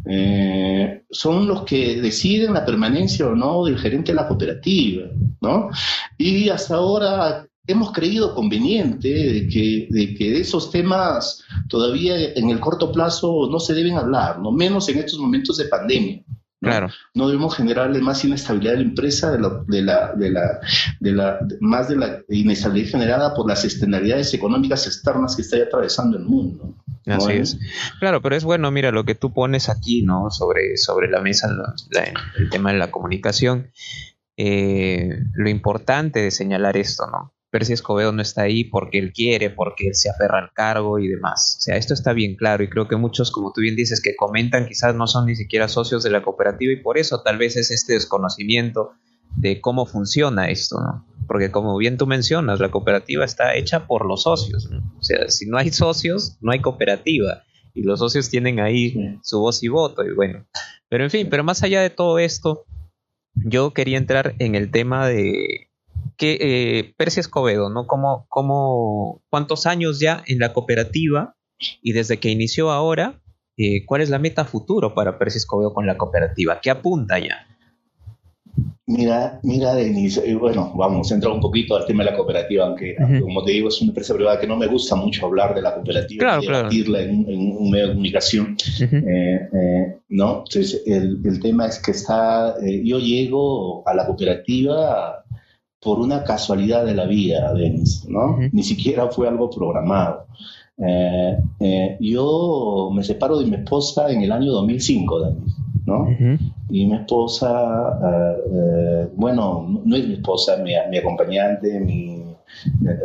Eh, son los que deciden la permanencia o no del gerente de la cooperativa, ¿no? Y hasta ahora hemos creído conveniente de que, de que esos temas todavía en el corto plazo no se deben hablar, no menos en estos momentos de pandemia. Claro. No debemos generarle más inestabilidad a la empresa de la, de la, de la, de la más de la inestabilidad generada por las externalidades económicas externas que está atravesando el mundo. Así es. Claro, pero es bueno, mira, lo que tú pones aquí, ¿no? Sobre, sobre la mesa, el tema de la comunicación. Eh, lo importante de señalar esto, ¿no? Percy Escobedo no está ahí porque él quiere, porque él se aferra al cargo y demás. O sea, esto está bien claro y creo que muchos, como tú bien dices, que comentan quizás no son ni siquiera socios de la cooperativa y por eso tal vez es este desconocimiento de cómo funciona esto, ¿no? Porque como bien tú mencionas, la cooperativa está hecha por los socios. O sea, si no hay socios, no hay cooperativa y los socios tienen ahí su voz y voto y bueno. Pero en fin, pero más allá de todo esto, yo quería entrar en el tema de que eh, Percy Escobedo, ¿no? ¿Cómo, cómo, ¿Cuántos años ya en la cooperativa y desde que inició ahora, eh, cuál es la meta futuro para Percy Escobedo con la cooperativa? ¿Qué apunta ya? Mira, mira, Denis, bueno, vamos, entrar un poquito al tema de la cooperativa, aunque, como te digo, es una empresa privada que no me gusta mucho hablar de la cooperativa claro, y debatirla en, un medio de comunicación, eh, eh, ¿no? Entonces, el, el, tema es que está, yo llego a la cooperativa por una casualidad de la vida, Denis, ¿no? Ni siquiera fue algo programado. yo me separo de mi esposa en el año 2005, Denis. ¿no? Y mi esposa, eh, eh, bueno, no es mi esposa, mi, mi acompañante, mi,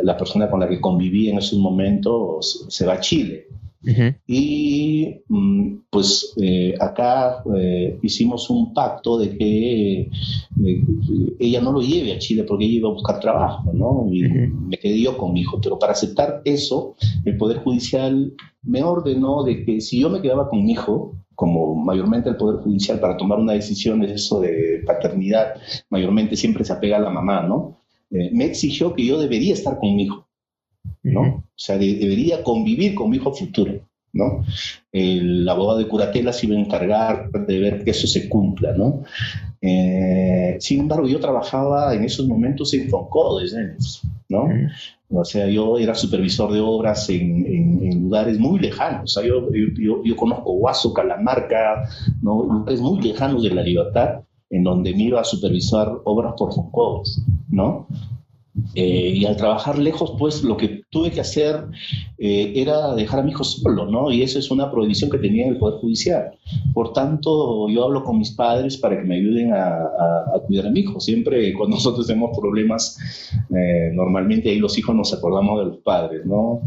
la persona con la que conviví en esos momentos se va a Chile. Y mm, pues eh, acá hicimos un pacto de que ella no lo lleve a Chile porque ella iba a buscar trabajo, ¿no? Y me quedé yo con mi hijo. Pero para aceptar eso, el Poder Judicial me ordenó de que si yo me quedaba con mi hijo, como mayormente el Poder Judicial para tomar una decisión es eso de paternidad, mayormente siempre se apega a la mamá, ¿no? Eh, me exigió que yo debería estar con mi hijo, ¿no? O sea, debería convivir con mi hijo futuro, ¿no? El abogado de curatela se iba a encargar de ver que eso se cumpla, ¿no? Eh, sin embargo, yo trabajaba en esos momentos en Foncodes, ¿no? O sea, yo era supervisor de obras en, lugares muy lejanos. O sea, yo, yo, yo, conozco Huaso, Calamarca, ¿no? lugares muy lejanos de la libertad, en donde me iba a supervisar obras por Foncodes, ¿no? Eh, y al trabajar lejos, pues lo que tuve que hacer eh, era dejar a mi hijo solo, ¿no? Y eso es una prohibición que tenía el Poder Judicial. Por tanto, yo hablo con mis padres para que me ayuden a, cuidar a mi hijo. Siempre cuando nosotros tenemos problemas, eh, normalmente ahí los hijos nos acordamos de los padres, ¿no?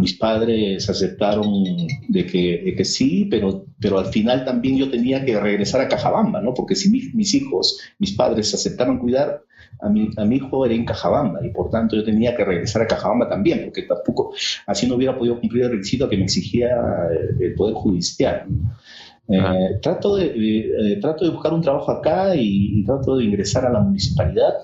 Mis padres aceptaron de que, de que, sí, pero, pero al final también yo tenía que regresar a Cajabamba, ¿no? Porque si mis hijos, mis padres aceptaron cuidar, a mi, a mi hijo era en Cajabamba y por tanto yo tenía que regresar a Cajabamba también, porque tampoco así no hubiera podido cumplir el requisito que me exigía el, Poder Judicial. Eh, trato, de, eh, trato de buscar un trabajo acá y, trato de ingresar a la municipalidad.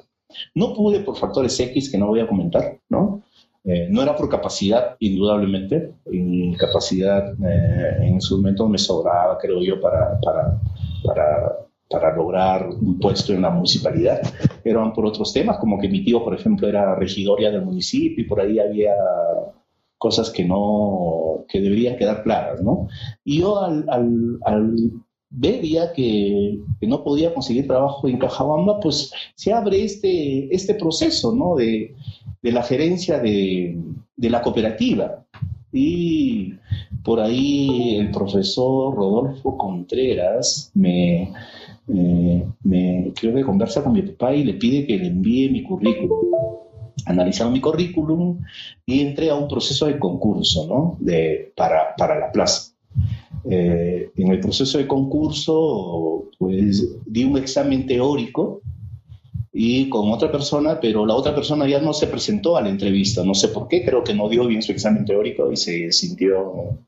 No pude por factores X que no voy a comentar, ¿no? Eh, no era por capacidad, indudablemente. Mi capacidad en ese momento me sobraba, creo yo, para, para, para para lograr un puesto en la municipalidad. Eran por otros temas, como que mi tío, por ejemplo, era regidoria del municipio y por ahí había cosas que no, que deberían quedar claras, ¿no? Y yo al, al, al ver ya que, que, no podía conseguir trabajo en Cajabamba, pues se abre este, este proceso, ¿no? De, de la gerencia de, de la cooperativa. Y por ahí el profesor Rodolfo Contreras me, eh, me, creo que conversa con mi papá y le pide que le envíe mi currículum. Analizaron mi currículum y entré a un proceso de concurso ¿no? de, para, para la plaza. Eh, en el proceso de concurso, pues di un examen teórico y con otra persona, pero la otra persona ya no se presentó a la entrevista. No sé por qué, creo que no dio bien su examen teórico y se sintió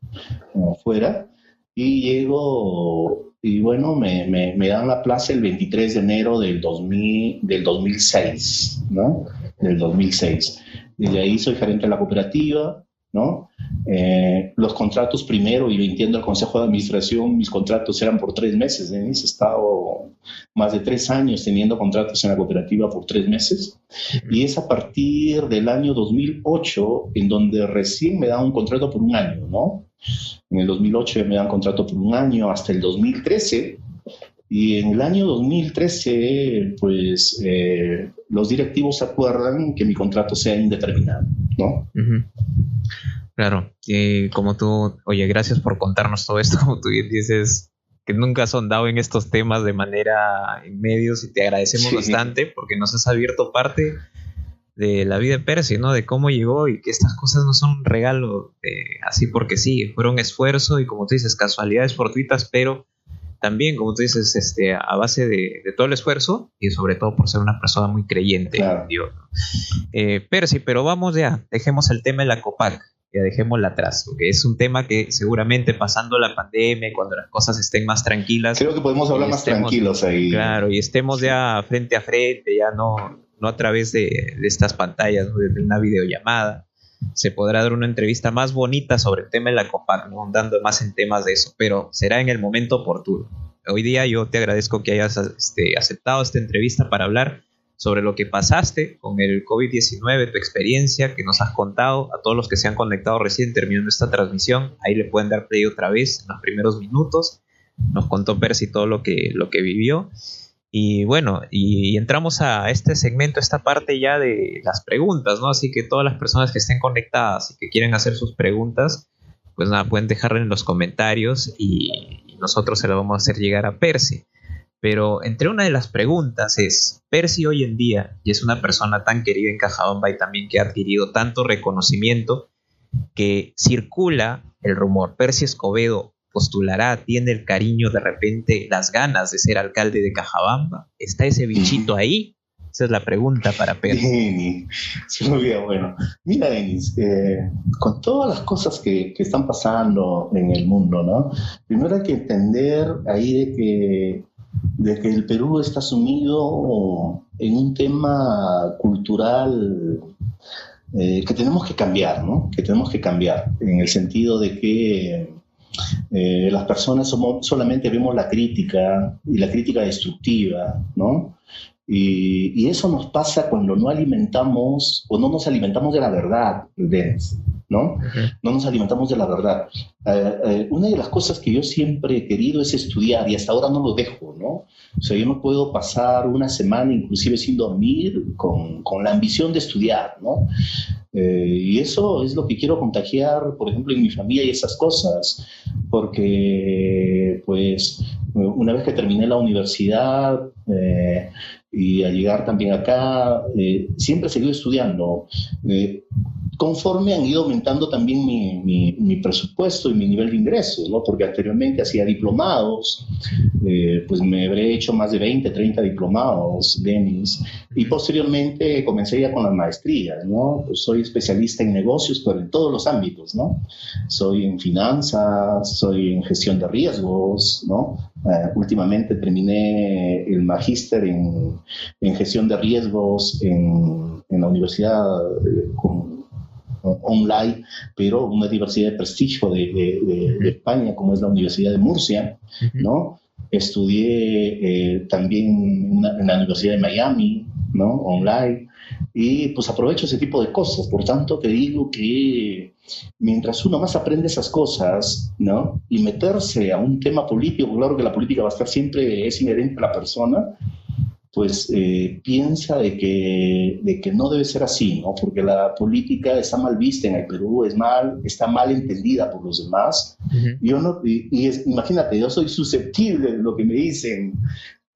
fuera. Y llego y bueno, me, me, dan la plaza el 23 de enero del, 2000, del 2006, ¿no? Del 2006. Desde ahí soy gerente de la cooperativa, ¿no? Eh, los contratos primero, y entiendo el Consejo de Administración, mis contratos eran por tres meses. ¿eh? He estado más de tres años teniendo contratos en la cooperativa por tres meses. Y es a partir del año 2008 en donde recién me dan un contrato por un año, ¿no? En el 2008 me dan contrato por un año hasta el 2013. Y en el año 2013, pues eh, los directivos acuerdan que mi contrato sea indeterminado, ¿no? Claro, como tú, oye, gracias por contarnos todo esto, como tú dices, que nunca has andado en estos temas de manera en medios y te agradecemos bastante porque nos has abierto parte de la vida de Percy, ¿no? De cómo llegó y que estas cosas no son un regalo así porque sí, fueron esfuerzo y como tú dices, casualidades fortuitas, pero también, como tú dices, este, a base de, todo el esfuerzo y sobre todo por ser una persona muy creyente en Dios. Eh, Percy, pero vamos ya, dejemos el tema de la COPAC. ya dejémosla atrás, porque es un tema que seguramente pasando la pandemia, cuando las cosas estén más tranquilas. Creo que podemos hablar más tranquilos ahí. Claro, y estemos ya frente a frente, ya no, no a través de, estas pantallas, de una videollamada. Se podrá dar una entrevista más bonita sobre el tema de la COPAC, ¿no? más en temas de eso, pero será en el momento oportuno. Hoy día yo te agradezco que hayas este, aceptado esta entrevista para hablar sobre lo que pasaste con el COVID-19, tu experiencia que nos has contado, a todos los que se han conectado recién terminando esta transmisión, ahí le pueden dar play otra vez en los primeros minutos. Nos contó Percy todo lo que, lo que vivió. Y bueno, y, entramos a este segmento, esta parte ya de las preguntas, ¿no? Así que todas las personas que estén conectadas y que quieren hacer sus preguntas, pues nada, pueden dejarlo en los comentarios y, nosotros se lo vamos a hacer llegar a Percy. Pero entre una de las preguntas es, Percy hoy en día, y es una persona tan querida en Cajabamba y también que ha adquirido tanto reconocimiento, que circula el rumor, Percy Escobedo postulará, tiene el cariño, de repente las ganas de ser alcalde de Cajabamba, ¿está ese bichito ahí? Esa es la pregunta para Percy. Sí, muy bien, bueno. Mira, Denis, eh, con todas las cosas que, que, están pasando en el mundo, ¿no? Primero hay que entender ahí de que de que el Perú está sumido en un tema cultural eh, que tenemos que cambiar, ¿no? Que tenemos que cambiar, en el sentido de que eh, las personas somos, solamente vemos la crítica y la crítica destructiva, ¿no? Y, eso nos pasa cuando no alimentamos o no nos alimentamos de la verdad, ¿no? No nos alimentamos de la verdad. Eh, eh, una de las cosas que yo siempre he querido es estudiar y hasta ahora no lo dejo, ¿no? O sea, yo no puedo pasar una semana inclusive sin dormir con, con la ambición de estudiar, ¿no? Eh, y eso es lo que quiero contagiar, por ejemplo, en mi familia y esas cosas, porque pues una vez que terminé la universidad, y al llegar también acá, eh, siempre he seguido estudiando. Eh, conforme han ido aumentando también mi, mi, presupuesto y mi nivel de ingresos, ¿no? porque anteriormente hacía diplomados, eh, pues me habré hecho más de 20, 30 diplomados, Denis, y posteriormente comencé ya con las maestrías, ¿no? Pues soy especialista en negocios, pero en todos los ámbitos, ¿no? Soy en finanzas, soy en gestión de riesgos, ¿no? Eh, últimamente terminé el magíster en, en, gestión de riesgos en, en la universidad eh, con, online, pero una universidad de prestigio de, de, España, como es la Universidad de Murcia, ¿no? Estudié eh, también en la Universidad de Miami, ¿no? Online, y pues aprovecho ese tipo de cosas. Por tanto, te digo que mientras uno más aprende esas cosas, ¿no? Y meterse a un tema político, claro que la política va a estar siempre, es inherente a la persona, pues eh, piensa de que, de que no debe ser así, ¿no? Porque la política está mal vista en el Perú, es mal, está mal entendida por los demás. Yo no, y, imagínate, yo soy susceptible de lo que me dicen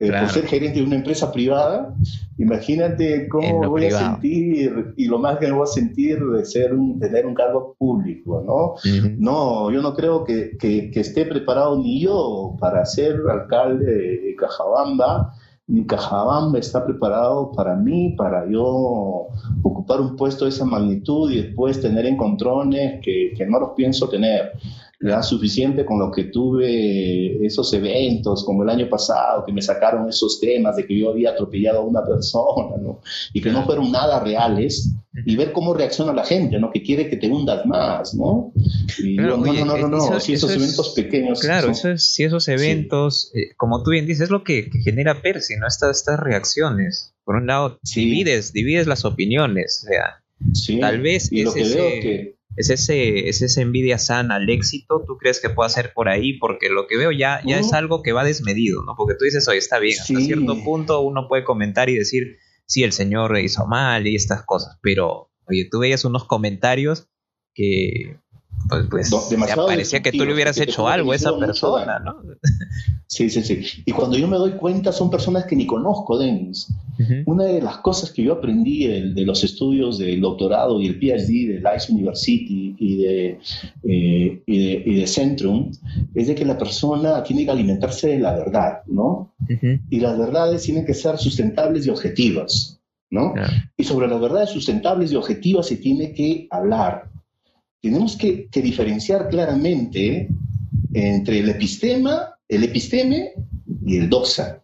eh, por ser gerente de una empresa privada, imagínate cómo voy a sentir y lo más que me voy a sentir de ser un, tener un cargo público, ¿no? No, yo no creo que, que, que, esté preparado ni yo para ser alcalde de Cajabamba, ni Cajabamba está preparado para mí, para yo ocupar un puesto de esa magnitud y después tener encontrones que, que no los pienso tener era suficiente con lo que tuve esos eventos, como el año pasado, que me sacaron esos temas de que yo había atropellado a una persona, ¿no? Y que no fueron nada reales, y ver cómo reacciona la gente, ¿no? Que quiere que te hundas más, ¿no? Y no, no, no, no, no, si esos eventos pequeños. Claro, si esos eventos, eh, como tú bien dices, es lo que, genera Percy, ¿no? Estas, estas reacciones. Por un lado, divides, divides las opiniones, o sea, tal vez y lo que veo que es ese, es esa envidia sana al éxito, ¿tú crees que pueda ser por ahí? Porque lo que veo ya, ya es algo que va desmedido, ¿no? Porque tú dices, oye, está bien, hasta cierto punto uno puede comentar y decir, sí, el señor hizo mal y estas cosas, pero, oye, tú veías unos comentarios que pues, pues parecía que tú le hubieras hecho algo a esa persona, ¿no? Sí, sí, sí. Y cuando yo me doy cuenta son personas que ni conozco, Denis. Una de las cosas que yo aprendí de, los estudios del doctorado y el PhD de Rice University y de, eh, y de, Centrum es de que la persona tiene que alimentarse de la verdad, ¿no? Y las verdades tienen que ser sustentables y objetivas, ¿no? Y sobre las verdades sustentables y objetivas se tiene que hablar, tenemos que, diferenciar claramente entre el epistema, el episteme y el doxa.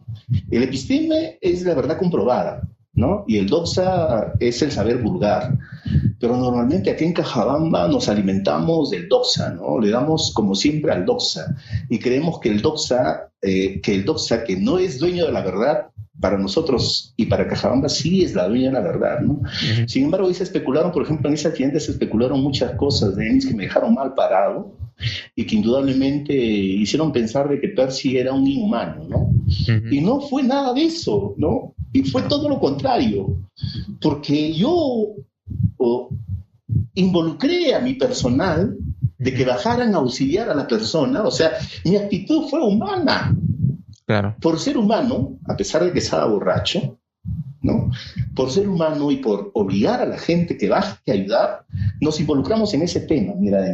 El episteme es la verdad comprobada, ¿no? Y el doxa es el saber vulgar. Pero normalmente aquí en Cajabamba nos alimentamos del doxa, ¿no? Le damos como siempre al doxa y creemos que el doxa, eh, que el doxa que no es dueño de la verdad, para nosotros y para Cajabamba sí es la dueña de la verdad, ¿no? Sin embargo, ahí se especularon, por ejemplo, en ese accidente se especularon muchas cosas de Ennis que me dejaron mal parado y que indudablemente hicieron pensar de que Percy era un inhumano, ¿no? Y no fue nada de eso, ¿no? Y fue todo lo contrario, porque yo involucré a mi personal de que bajaran a auxiliar a la persona, o sea, mi actitud fue humana, por ser humano, a pesar de que estaba borracho, ¿no? Por ser humano y por obligar a la gente que baje a ayudar, nos involucramos en ese tema, mira,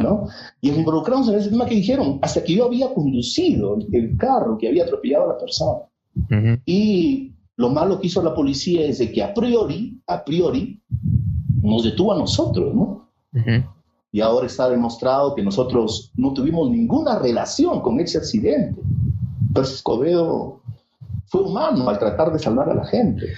¿no? Y nos involucramos en ese tema que dijeron, hasta que yo había conducido el carro que había atropellado a la persona. Y lo malo que hizo la policía es de que a priori, a priori, nos detuvo a nosotros, ¿no? Y ahora está demostrado que nosotros no tuvimos ninguna relación con ese accidente. Entonces Escobedo fue humano al tratar de salvar a la gente.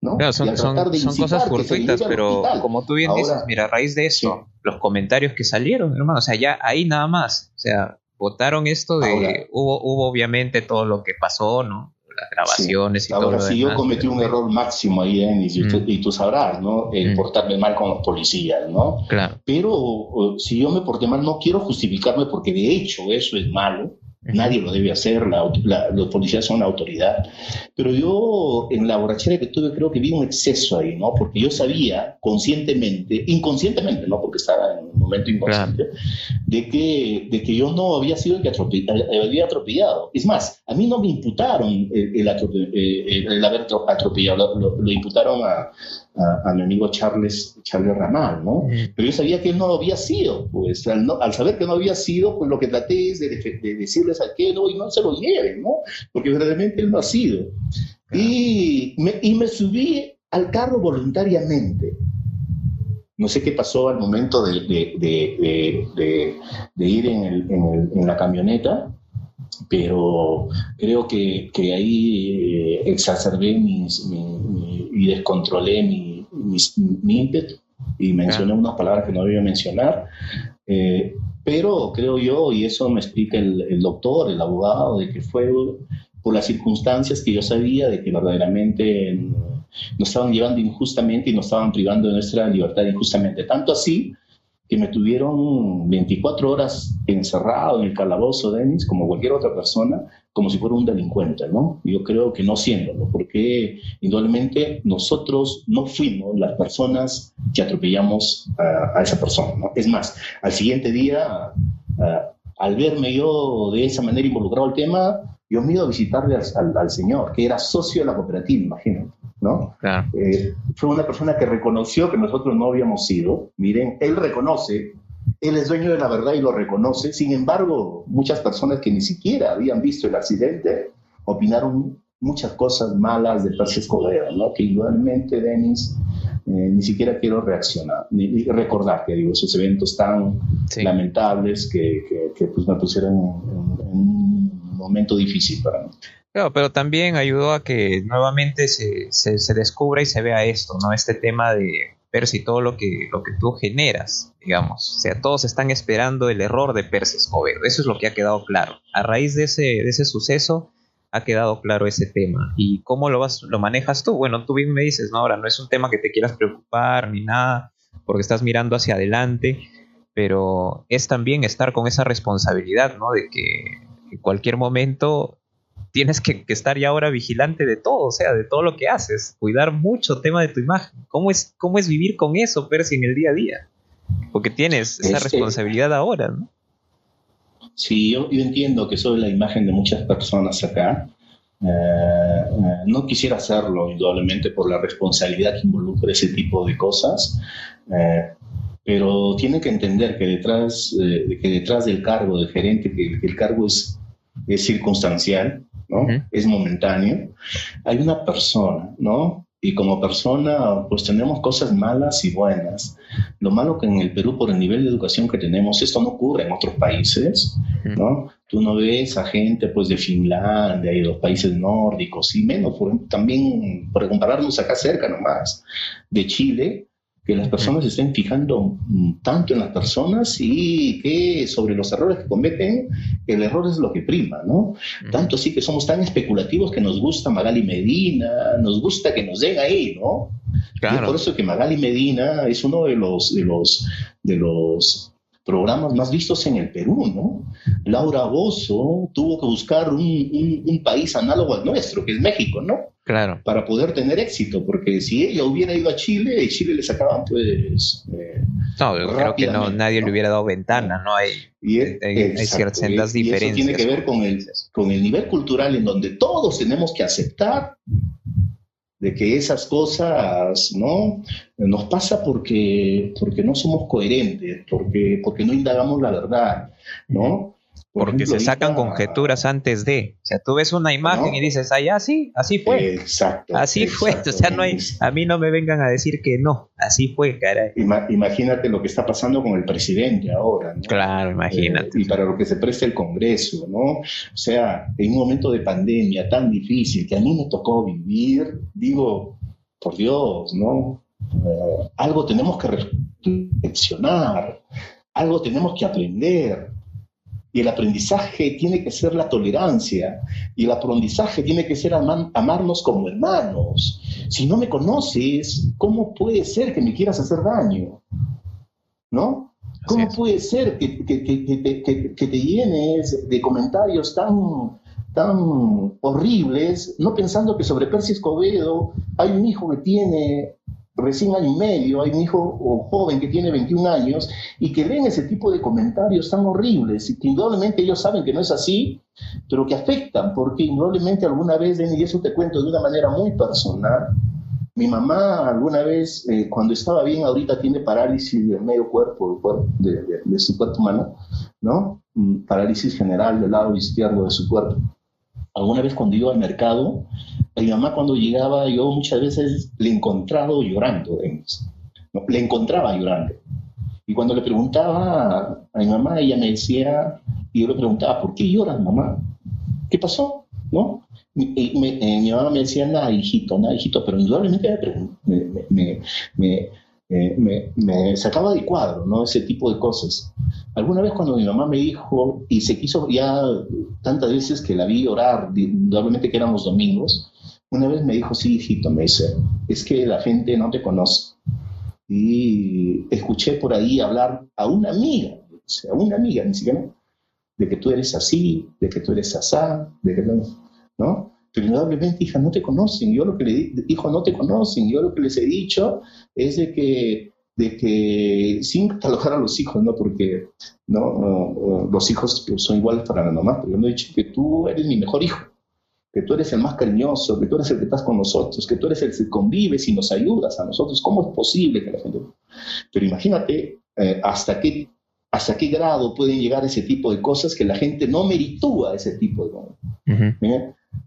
¿no? son, son, cosas fortuitas, pero como tú bien dices, mira, a raíz de eso, los comentarios que salieron, hermano, o sea, ya ahí nada más, o sea, votaron esto de, hubo, hubo obviamente todo lo que pasó, ¿no? Las grabaciones y todo. Ahora, si yo cometí un error máximo ahí, en, y, tú, sabrás, ¿no? El portarme mal con los policías, ¿no? Claro. Pero si yo me porté mal, no quiero justificarme porque de hecho eso es malo Nadie lo debe hacer, los policías son la autoridad. Pero yo en la borrachera que tuve creo que vi un exceso ahí, ¿no? Porque yo sabía conscientemente, inconscientemente, ¿no? Porque estaba en un momento inconsciente, de, que, de que yo no había sido el que había atropellado. Es más, a mí no me imputaron el, haber atropellado, lo imputaron a, a, mi amigo Charles, Charles Ramal, ¿no? Pero yo sabía que él no lo había sido, pues al, saber que no había sido, pues lo que traté es de, decirles a que no, y no se lo lleven, ¿no? Porque verdaderamente él no ha sido. Y, me, y me subí al carro voluntariamente. No sé qué pasó al momento de, de, de ir en, el, en, el, en, la camioneta, pero creo que, que ahí eh, exacerbé mis, y descontrolé mi, mi, ímpetu y mencioné unas palabras que no debía mencionar. Eh, pero creo yo, y eso me explica el, el, doctor, el abogado, de que fue por las circunstancias que yo sabía de que verdaderamente nos estaban llevando injustamente y nos estaban privando de nuestra libertad injustamente. Tanto así que me tuvieron 24 horas encerrado en el calabozo, Denis, como cualquier otra persona, como si fuera un delincuente, ¿no? Yo creo que no siéndolo, porque indudablemente nosotros no fuimos las personas que atropellamos a, esa persona, ¿no? Es más, al siguiente día, al verme yo de esa manera involucrado al tema, yo me iba a visitarle al, señor, que era socio de la cooperativa, imagínate. ¿No? Eh, fue una persona que reconoció que nosotros no habíamos sido. Miren, él reconoce, él es dueño de la verdad y lo reconoce. Sin embargo, muchas personas que ni siquiera habían visto el accidente opinaron muchas cosas malas de Percy Escobedo, ¿no? Que igualmente, Denis, eh, ni siquiera quiero reaccionar, ni, recordar que digo, esos eventos tan lamentables que, que, pues me pusieron en, en, un momento difícil para mí. Claro, pero también ayudó a que nuevamente se, se, descubra y se vea esto, ¿no? Este tema de Percy, todo lo que, lo que tú generas, digamos. O sea, todos están esperando el error de Percy Escobedo. Eso es lo que ha quedado claro. A raíz de ese, de ese suceso, ha quedado claro ese tema. ¿Y cómo lo, vas, lo manejas tú? Bueno, tú bien me dices, ¿no? Ahora no es un tema que te quieras preocupar ni nada, porque estás mirando hacia adelante, pero es también estar con esa responsabilidad, ¿no? De que en cualquier momento tienes que, estar ya ahora vigilante de todo, o sea, de todo lo que haces, cuidar mucho el tema de tu imagen. ¿Cómo es, cómo es vivir con eso, Percy, en el día a día? Porque tienes esa responsabilidad ahora, ¿no? Sí, yo, entiendo que soy la imagen de muchas personas acá. Eh, eh, no quisiera hacerlo, indudablemente, por la responsabilidad que involucra ese tipo de cosas. Eh, pero tiene que entender que detrás, que detrás del cargo de gerente, que, que el cargo es, es circunstancial, ¿no? Es momentáneo. Hay una persona, ¿no? y como persona, pues tenemos cosas malas y buenas. Lo malo que en el Perú, por el nivel de educación que tenemos, esto no ocurre en otros países, ¿no? Tú no ves a gente, pues, de Finlandia y de los países nórdicos, y menos, por, también, por compararnos acá cerca nomás, de Chile, que las personas se estén fijando tanto en las personas y que sobre los errores que cometen, el error es lo que prima, ¿no? Tanto así que somos tan especulativos que nos gusta Magali Medina, nos gusta que nos den ahí, ¿no? Claro. por eso que Magali Medina es uno de los, de los, de los programas más vistos en el Perú, ¿no? Laura Bozo tuvo que buscar un, un país análogo al nuestro, que es México, ¿no? Claro. Para poder tener éxito, porque si ella hubiera ido a Chile, y Chile le sacaban, pues. Eh, no, yo creo que no, nadie le hubiera dado ventana, ¿no? Hay, y hay, ciertas diferencias. Y eso tiene que ver con el, con el nivel cultural en donde todos tenemos que aceptar de que esas cosas no nos pasa porque porque no somos coherentes porque porque no indagamos la verdad no porque se sacan conjeturas antes de. O sea, tú ves una imagen y dices, ah, ya sí, así fue. Exacto. Así fue. O sea, no hay, a mí no me vengan a decir que no. Así fue, caray. imagínate lo que está pasando con el presidente ahora. ¿no? Claro, imagínate. Eh, y para lo que se presta el Congreso, ¿no? O sea, en un momento de pandemia tan difícil que a mí me tocó vivir, digo, por Dios, ¿no? Eh, algo tenemos que reflexionar, algo tenemos que aprender y el aprendizaje tiene que ser la tolerancia. Y el aprendizaje tiene que ser amarnos como hermanos. Si no me conoces, ¿cómo puede ser que me quieras hacer daño? ¿No? ¿Cómo puede ser que, que, te llenes de comentarios tan, tan horribles, no pensando que sobre Percy Escobedo hay un hijo que tiene recién año y medio, hay un hijo o joven que tiene 21 años y que leen ese tipo de comentarios tan horribles y que indudablemente ellos saben que no es así, pero que afectan, porque indudablemente alguna vez, y eso te cuento de una manera muy personal, mi mamá alguna vez, eh, cuando estaba bien, ahorita tiene parálisis del medio cuerpo, de, su cuerpo humano, ¿no? Mm, parálisis general del lado izquierdo de su cuerpo. Alguna vez cuando iba al mercado, mi mamá cuando llegaba, yo muchas veces le encontraba llorando, le encontraba llorando. Y cuando le preguntaba a mi mamá, ella me decía, y yo le preguntaba, ¿por qué lloras, mamá? ¿Qué pasó? ¿No? Y eh, mi mamá me decía, nada, hijito, nada, hijito, pero indudablemente me, me, me, me, sacaba de cuadro, ¿no? Ese tipo de cosas. Alguna vez cuando mi mamá me dijo, y se quiso ya tantas veces que la vi llorar, indudablemente que éramos domingos, una vez me dijo, sí, hijito, me es que la gente no te conoce. Y escuché por ahí hablar a una amiga, a una amiga, ni siquiera, de que tú eres así, de que tú eres asá, de que ¿no? Pero indudablemente, hija, no te conocen. Yo lo que le hijo, no te conocen. Yo lo que les he dicho es de que, de que sin catalogar a los hijos, ¿no? Porque ¿no? los hijos son iguales para la mamá, pero yo me he dicho que tú eres mi mejor hijo que tú eres el más cariñoso, que tú eres el que estás con nosotros, que tú eres el que convives y nos ayudas a nosotros. ¿Cómo es posible que la gente... Pero imagínate eh, hasta, qué, hasta qué grado pueden llegar ese tipo de cosas que la gente no meritúa ese tipo de cosas.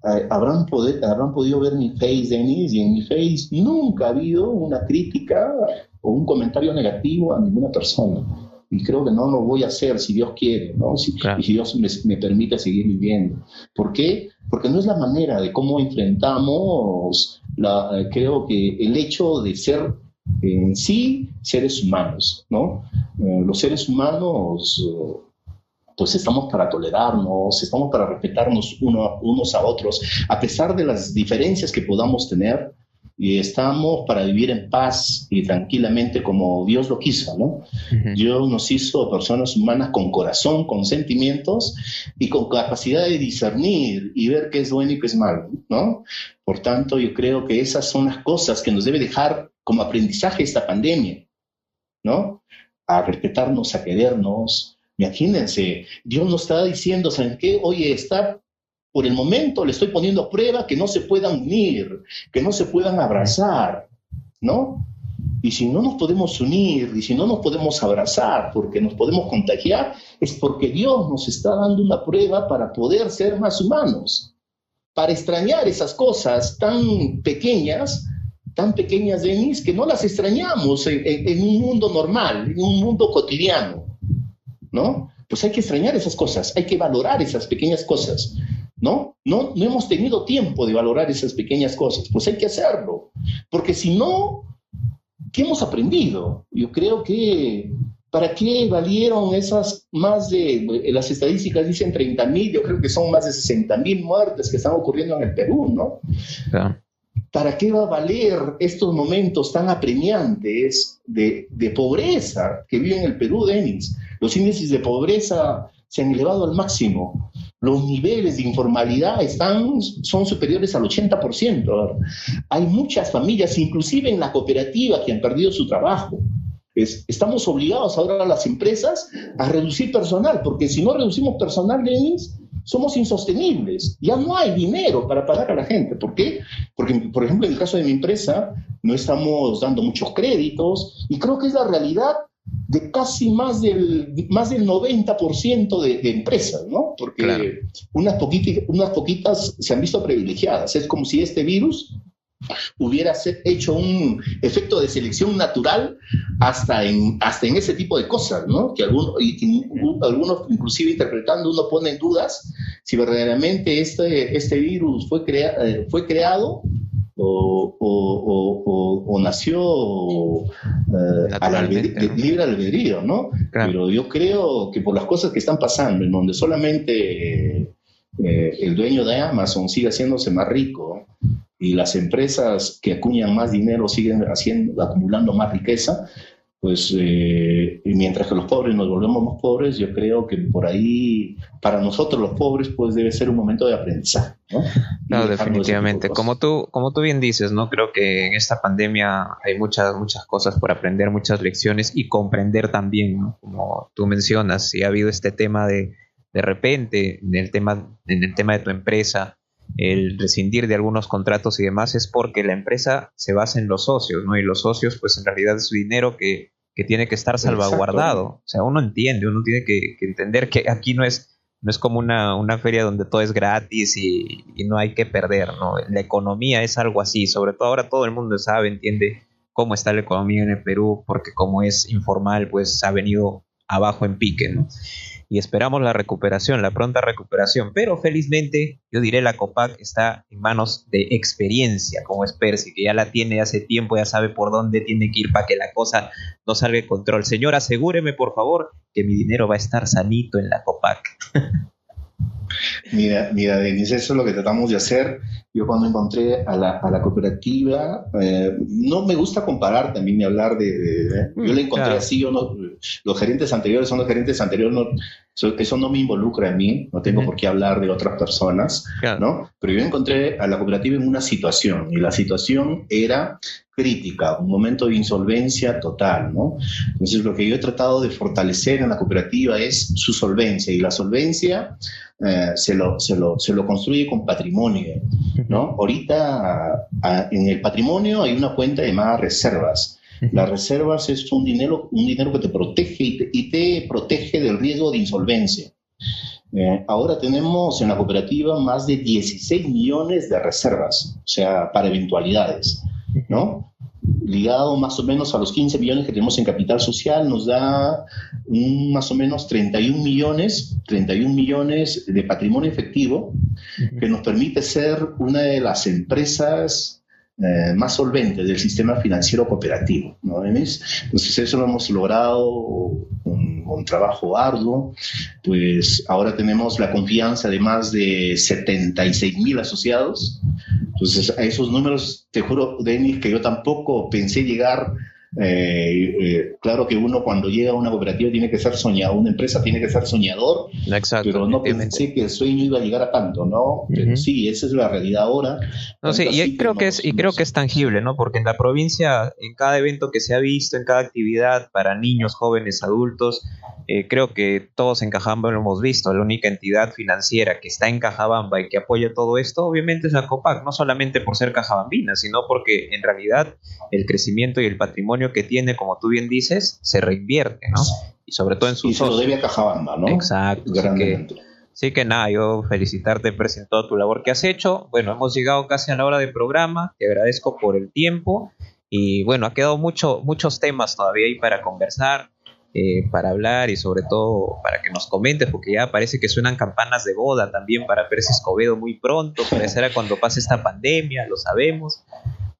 ¿Eh? ¿habrán, poder, habrán podido ver mi face, Denis, y en mi face nunca ha habido una crítica o un comentario negativo a ninguna persona y creo que no lo voy a hacer si Dios quiere, ¿no? Si, Y si Dios me, me, permite seguir viviendo. ¿Por qué? porque no es la manera de cómo enfrentamos, la, eh, creo que el hecho de ser en sí seres humanos, ¿no? Eh, los seres humanos, eh, pues estamos para tolerarnos, estamos para respetarnos unos a otros, a pesar de las diferencias que podamos tener, y estamos para vivir en paz y tranquilamente como Dios lo quiso, ¿no? Dios nos hizo personas humanas con corazón, con sentimientos y con capacidad de discernir y ver qué es bueno y qué es malo, ¿no? Por tanto, yo creo que esas son las cosas que nos debe dejar como aprendizaje esta pandemia, ¿no? A respetarnos, a querernos. Imagínense, Dios nos está diciendo, ¿saben qué? Oye, está por el momento le estoy poniendo a prueba que no se puedan unir, que no se puedan abrazar, ¿no? Y si no nos podemos unir y si no nos podemos abrazar porque nos podemos contagiar, es porque Dios nos está dando una prueba para poder ser más humanos, para extrañar esas cosas tan pequeñas, tan pequeñas, Denis, que no las extrañamos en, un mundo normal, en un mundo cotidiano, ¿no? Pues hay que extrañar esas cosas, hay que valorar esas pequeñas cosas, ¿no? No, no hemos tenido tiempo de valorar esas pequeñas cosas, pues hay que hacerlo, porque si no, ¿qué hemos aprendido? Yo creo que ¿Para qué valieron esas más de, las estadísticas dicen 30 mil, yo creo que son más de 60 mil muertes que están ocurriendo en el Perú, ¿no? ¿Para qué va a valer estos momentos tan apremiantes de, de pobreza que vive en el Perú, Denis? Los índices de pobreza se han elevado al máximo. Los niveles de informalidad están, son superiores al 80%. Hay muchas familias, inclusive en la cooperativa, que han perdido su trabajo estamos obligados ahora a las empresas a reducir personal, porque si no reducimos personal, Denis, somos insostenibles. Ya no hay dinero para pagar a la gente. ¿Por qué? Porque, por ejemplo, en el caso de mi empresa, no estamos dando muchos créditos y creo que es la realidad de casi más del, más del 90% de, de empresas, ¿no? Porque unas, poquitas, unas poquitas se han visto privilegiadas. Es como si este virus hubiera hecho un efecto de selección natural hasta en, hasta en ese tipo de cosas, ¿no? Que algunos, algunos inclusive interpretando, uno pone en dudas si verdaderamente este, este virus fue, crea, eh, fue creado o, o, o, nació eh, al libre albedrío, ¿no? Pero yo creo que por las cosas que están pasando, en donde solamente eh, el dueño de Amazon sigue haciéndose más rico, y las empresas que acuñan más dinero siguen haciendo, acumulando más riqueza, pues eh, mientras que los pobres nos volvemos más pobres, yo creo que por ahí, para nosotros los pobres, pues debe ser un momento de aprendizaje. ¿no? Claro, definitivamente. como tú, como tú bien dices, ¿no? Creo que en esta pandemia hay muchas, muchas cosas por aprender, muchas lecciones y comprender también, ¿no? Como tú mencionas, si ha habido este tema de, de repente, en el tema, en el tema de tu empresa, el rescindir de algunos contratos y demás es porque la empresa se basa en los socios, ¿no? Y los socios, pues en realidad es su dinero que, tiene que estar salvaguardado. O sea, uno entiende, uno tiene que, entender que aquí no es, no es como una, una feria donde todo es gratis y, y, no hay que perder, ¿no? La economía es algo así, sobre todo ahora todo el mundo sabe, entiende cómo está la economía en el Perú, porque como es informal, pues ha venido abajo en pique, ¿no? Y esperamos la recuperación, la pronta recuperación. Pero felizmente, yo diré, la COPAC está en manos de experiencia, como es Percy, que ya la tiene hace tiempo, ya sabe por dónde tiene que ir para que la cosa no salga de control. Señor, asegúreme, por favor, que mi dinero va a estar sanito en la COPAC. Mira, mira, Denise, eso es lo que tratamos de hacer. Yo cuando encontré a la, a la cooperativa, eh, no me gusta comparar también ni hablar de... yo le encontré así, yo no, los gerentes anteriores son los gerentes anteriores, no, eso, no me involucra a mí, no tengo por qué hablar de otras personas, ¿no? Pero yo encontré a la cooperativa en una situación, y la situación era crítica, un momento de insolvencia total, ¿no? Entonces lo que yo he tratado de fortalecer en la cooperativa es su solvencia, y la solvencia eh, se, lo, se, lo, se, lo, construye con patrimonio. ¿no? Ahorita en el patrimonio hay una cuenta llamada reservas. Las reservas es un dinero, un dinero que te protege y te, protege del riesgo de insolvencia. Eh, ahora tenemos en la cooperativa más de 16 millones de reservas, o sea, para eventualidades, ¿no? Ligado más o menos a los 15 millones que tenemos en capital social, nos da más o menos 31 millones, 31 millones de patrimonio efectivo, que nos permite ser una de las empresas eh, más solventes del sistema financiero cooperativo. ¿no? Entonces eso lo hemos logrado con, un trabajo arduo, pues ahora tenemos la confianza de más de 76 mil asociados, entonces, a esos números, te juro, Denis, que yo tampoco pensé llegar. Eh, eh, claro que uno cuando llega a una cooperativa tiene que ser soñador, una empresa tiene que ser soñador, Exacto, pero no pensé que el sueño iba a llegar a tanto, ¿no? Pero sí, esa es la realidad ahora. No, sí, y creo que es y creo que es tangible, ¿no? Porque en la provincia, en cada evento que se ha visto, en cada actividad para niños, jóvenes, adultos, eh, creo que todos en Cajabamba lo hemos visto, la única entidad financiera que está en Cajabamba y que apoya todo esto, obviamente es la COPAC, no solamente por ser cajabambina, sino porque en realidad el crecimiento y el patrimonio que tiene, como tú bien dices, se reinvierte, ¿no? Y sobre todo en sus... Y se lo debe a Cajabamba, ¿no? Exacto. Así que nada, yo felicitarte por toda tu labor que has hecho. Bueno, hemos llegado casi a la hora del programa. Te agradezco por el tiempo. Y bueno, ha quedado mucho, muchos temas todavía ahí para conversar, eh, para hablar y sobre todo para que nos comentes, porque ya parece que suenan campanas de boda también para Percy Escobedo muy pronto. Parecerá cuando pase esta pandemia, lo sabemos.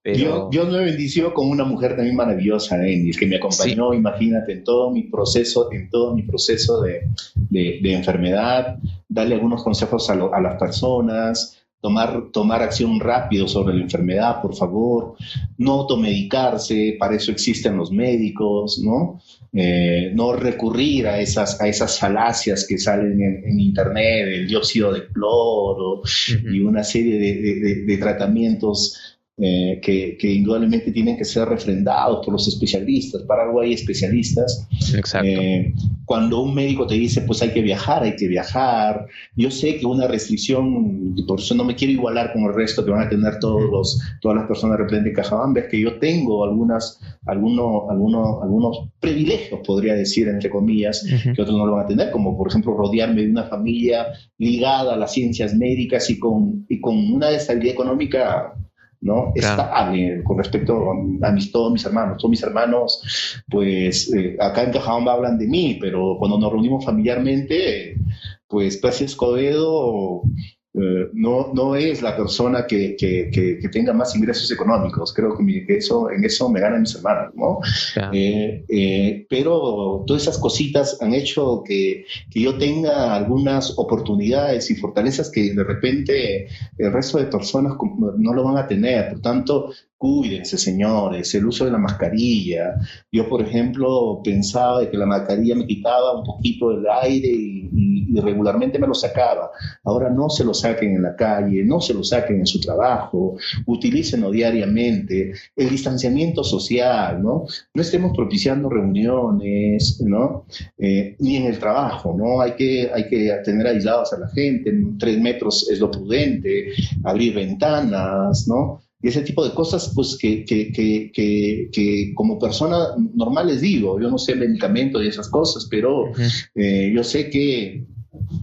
Yo, Dios me bendició con una mujer también maravillosa, Denis, que me acompañó, imagínate, en todo mi proceso, en todo mi proceso de, de, enfermedad, darle algunos consejos a, a, las personas, tomar, tomar acción rápido sobre la enfermedad, por favor, no automedicarse, para eso existen los médicos, ¿no? Eh, no recurrir a esas, a esas falacias que salen en, internet, el dióxido de cloro y una serie de, de, de tratamientos eh, que, indudablemente tienen que ser refrendados por los especialistas. Para algo hay especialistas. Exacto. Eh, cuando un médico te dice, pues hay que viajar, hay que viajar. Yo sé que una restricción, por eso no me quiero igualar con el resto que van a tener todos los, todas las personas representantes de Cajabamba, es que yo tengo algunas, algunos, algunos, algunos privilegios, podría decir, entre comillas, que otros no lo van a tener, como por ejemplo rodearme de una familia ligada a las ciencias médicas y con, y con una estabilidad económica ¿no? Estable con respecto a, mis, todos mis hermanos. Todos mis hermanos, pues eh, acá en Cajabamba hablan de mí, pero cuando nos reunimos familiarmente, pues Percy Escobedo eh, no, no es la persona que, que, que, tenga más ingresos económicos. Creo que, eso, en eso me ganan mis hermanos, ¿no? Eh, eh, pero todas esas cositas han hecho que, que, yo tenga algunas oportunidades y fortalezas que de repente el resto de personas no lo van a tener. Por tanto, cuídense, señores, el uso de la mascarilla. Yo, por ejemplo, pensaba que la mascarilla me quitaba un poquito el aire y, regularmente me lo sacaba. Ahora no se lo saquen en la calle, no se lo saquen en su trabajo, utilícenlo diariamente. El distanciamiento social, ¿no? No estemos propiciando reuniones, ¿no? Eh, ni en el trabajo, ¿no? Hay que, hay que tener aislados a la gente, tres metros es lo prudente, abrir ventanas, ¿no? Y ese tipo de cosas, pues que, que, que, que, como persona normal les digo, yo no sé medicamento y esas cosas, pero eh, yo sé que,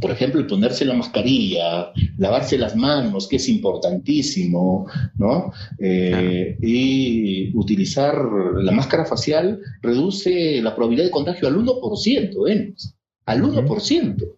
por ejemplo, el ponerse la mascarilla, lavarse las manos, que es importantísimo, ¿no? Eh, y utilizar la máscara facial reduce la probabilidad de contagio al 1%, ¿eh? Al 1%.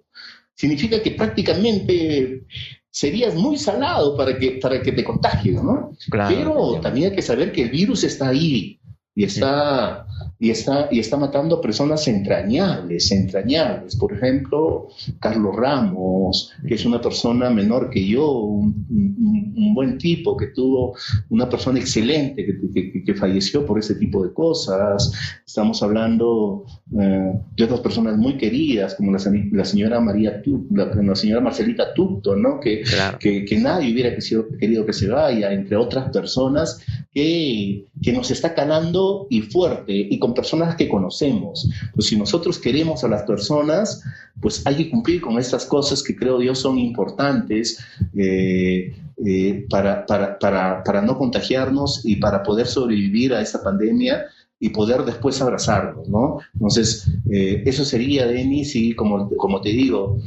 Significa que prácticamente serías muy salado para que, para que te contagies, ¿no? Pero también hay que saber que el virus está ahí y está, y está, y está matando personas entrañables, entrañables. Por ejemplo, Carlos Ramos, que es una persona menor que yo, un, buen tipo, que tuvo una persona excelente, que, que, falleció por ese tipo de cosas. Estamos hablando eh, de otras personas muy queridas, como la, la señora María la, la, señora Marcelita Tucto, ¿no? Que, que, nadie hubiera querido que se vaya, entre otras personas que, que nos está calando y fuerte y con personas que conocemos. Pues si nosotros queremos a las personas, pues hay que cumplir con estas cosas que creo yo son importantes eh, eh, para, para, para, para, no contagiarnos y para poder sobrevivir a esta pandemia y poder después abrazarnos, ¿no? Entonces, eh, eso sería, Denis, y como, como te digo,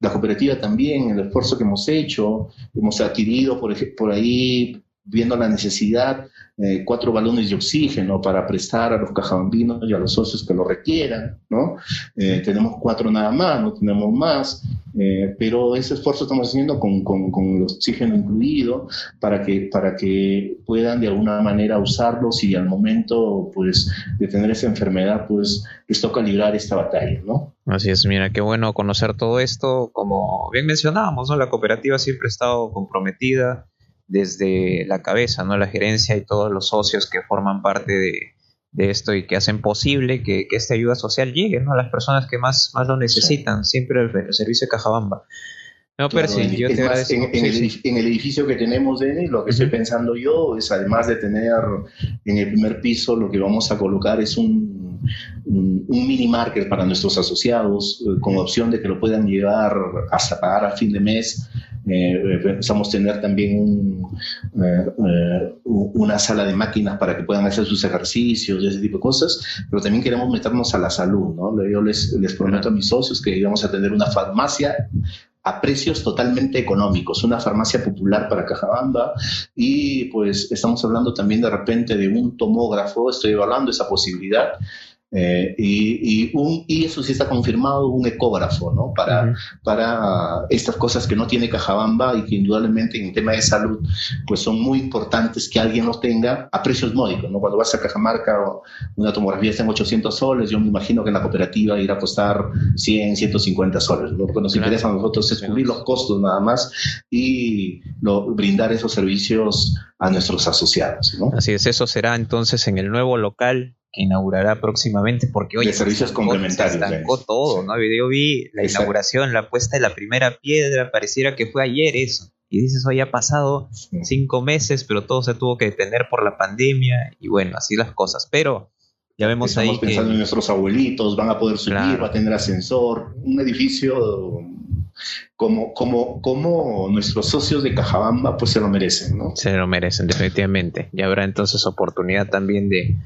la cooperativa también, el esfuerzo que hemos hecho, hemos adquirido por, por ahí viendo la necesidad, eh, cuatro balones de oxígeno para prestar a los cajabambinos y a los socios que lo requieran, ¿no? Eh, tenemos cuatro nada más, no tenemos más, eh, pero ese esfuerzo estamos haciendo con, con, con, el oxígeno incluido para que, para que puedan de alguna manera usarlos y al momento, pues, de tener esa enfermedad, pues, les toca librar esta batalla, ¿no? Así es, mira, qué bueno conocer todo esto. Como bien mencionábamos, ¿no? La cooperativa siempre ha estado comprometida desde la cabeza, ¿no? La gerencia y todos los socios que forman parte de, esto y que hacen posible que, esta ayuda social llegue, ¿no? A las personas que más, más lo necesitan, siempre el, servicio de Cajabamba. No, pero sí, yo te más, en, en, el, edificio que tenemos, Denis, lo que estoy pensando yo es, además de tener en el primer piso, lo que vamos a colocar es un, un, mini market para nuestros asociados, eh, con opción de que lo puedan llevar hasta pagar a fin de mes pensamos tener también una sala de máquinas para que puedan hacer sus ejercicios y ese tipo de cosas, pero también queremos meternos a la salud, ¿no? Yo les, les prometo a mis socios que íbamos a tener una farmacia a precios totalmente económicos, una farmacia popular para Cajabamba y pues estamos hablando también de repente de un tomógrafo, estoy evaluando esa posibilidad eh, y, un, y eso sí está confirmado, un ecógrafo, ¿no? Para, para estas cosas que no tiene Cajabamba y que indudablemente en tema de salud, pues son muy importantes que alguien los tenga a precios módicos, ¿no? Cuando vas a Cajamarca, una tomografía está en 800 soles, yo me imagino que en la cooperativa irá a costar 100, 150 soles, Lo que nos interesa a nosotros es cubrir los costos nada más y lo, brindar esos servicios a nuestros asociados, ¿no? Así es, eso será entonces en el nuevo local que inaugurará próximamente, porque hoy de servicios complementarios. Se estancó todo, ¿no? Yo vi la inauguración, la puesta de la primera piedra, pareciera que fue ayer eso. Y dices, hoy ha pasado cinco meses, pero todo se tuvo que detener por la pandemia, y bueno, así las cosas. Pero ya vemos Estamos ahí pensando en nuestros abuelitos, van a poder subir, va a tener ascensor, un edificio como, como, como nuestros socios de Cajabamba, pues se lo merecen, ¿no? Se lo merecen, definitivamente. Y habrá entonces oportunidad también de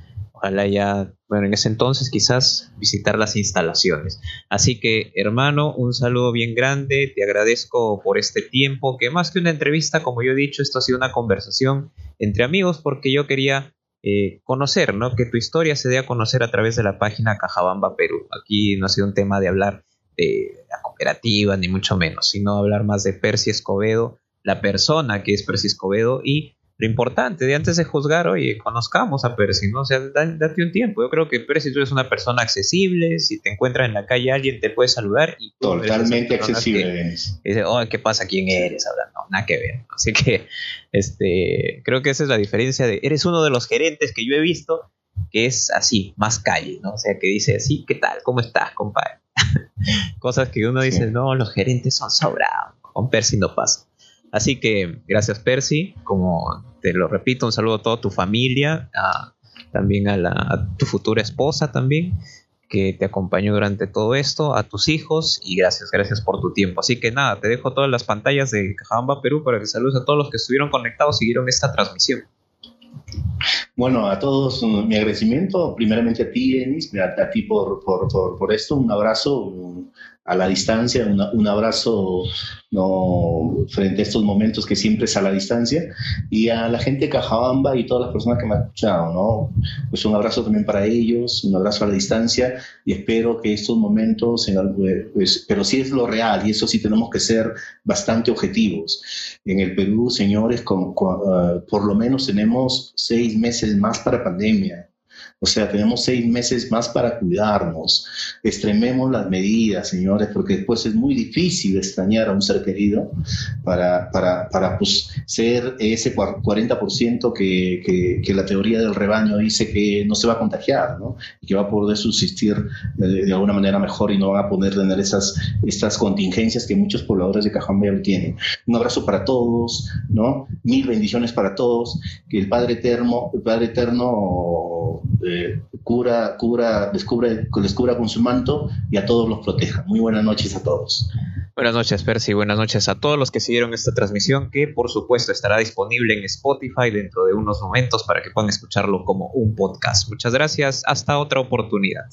ojalá ya, bueno, en ese entonces quizás visitar las instalaciones. Así que, hermano, un saludo bien grande, te agradezco por este tiempo, que más que una entrevista, como yo he dicho, esto ha sido una conversación entre amigos, porque yo quería eh, conocer, ¿no? Que tu historia se dé a conocer a través de la página Cajabamba Perú. Aquí no ha sido un tema de hablar de la cooperativa, ni mucho menos, sino hablar más de Percy Escobedo, la persona que es Percy Escobedo y lo importante de antes de juzgar, oye, conozcamos a Percy, ¿no? O sea, date un tiempo. Yo creo que Percy tú eres una persona accesible, si te encuentras en la calle alguien te puede saludar y Totalmente accesible. dice, oh, ¿qué pasa? ¿Quién eres? Hablando, no, nada que ver. Así que, este, creo que esa es la diferencia de, eres uno de los gerentes que yo he visto que es así, más calle, ¿no? O sea, que dice así, ¿qué tal? ¿Cómo estás, compadre? Cosas que uno dice, no, los gerentes son sobrados. Con Percy no pasa. Así que gracias Percy, como te lo repito, un saludo a toda tu familia, también a, tu futura esposa también, que te acompañó durante todo esto, a tus hijos y gracias, gracias por tu tiempo. Así que nada, te dejo todas las pantallas de Cajabamba Perú para que saludes a todos los que estuvieron conectados, siguieron esta transmisión. Bueno, a todos mi agradecimiento, primeramente a ti, Enis, a, ti por, por, por, esto, un abrazo, a la distancia, un abrazo ¿no? frente a estos momentos que siempre es a la distancia, y a la gente de Cajabamba y todas las personas que me han escuchado, ¿no? Pues un abrazo también para ellos, un abrazo a la distancia, y espero que estos momentos, en pues, pero sí es lo real, y eso sí tenemos que ser bastante objetivos. En el Perú, señores, con, ah, por lo menos tenemos seis meses más para pandemia o sea, tenemos seis meses más para cuidarnos. Extrememos las medidas, señores, porque después es muy difícil extrañar a un ser querido para, para, para pues, ser ese 40% que, que, que, la teoría del rebaño dice que no se va a contagiar, ¿no? Y que va a poder subsistir de, alguna manera mejor y no van a poder tener esas estas contingencias que muchos pobladores de Cajambe tienen. Un abrazo para todos, ¿no? Mil bendiciones para todos. Que el Padre Eterno, el Padre Eterno eh, cura, cura, descubre, descubra con su manto y a todos los proteja. Muy buenas noches a todos. Buenas noches, Percy. Buenas noches a todos los que siguieron esta transmisión, que por supuesto estará disponible en Spotify dentro de unos momentos para que puedan escucharlo como un podcast. Muchas gracias. Hasta otra oportunidad.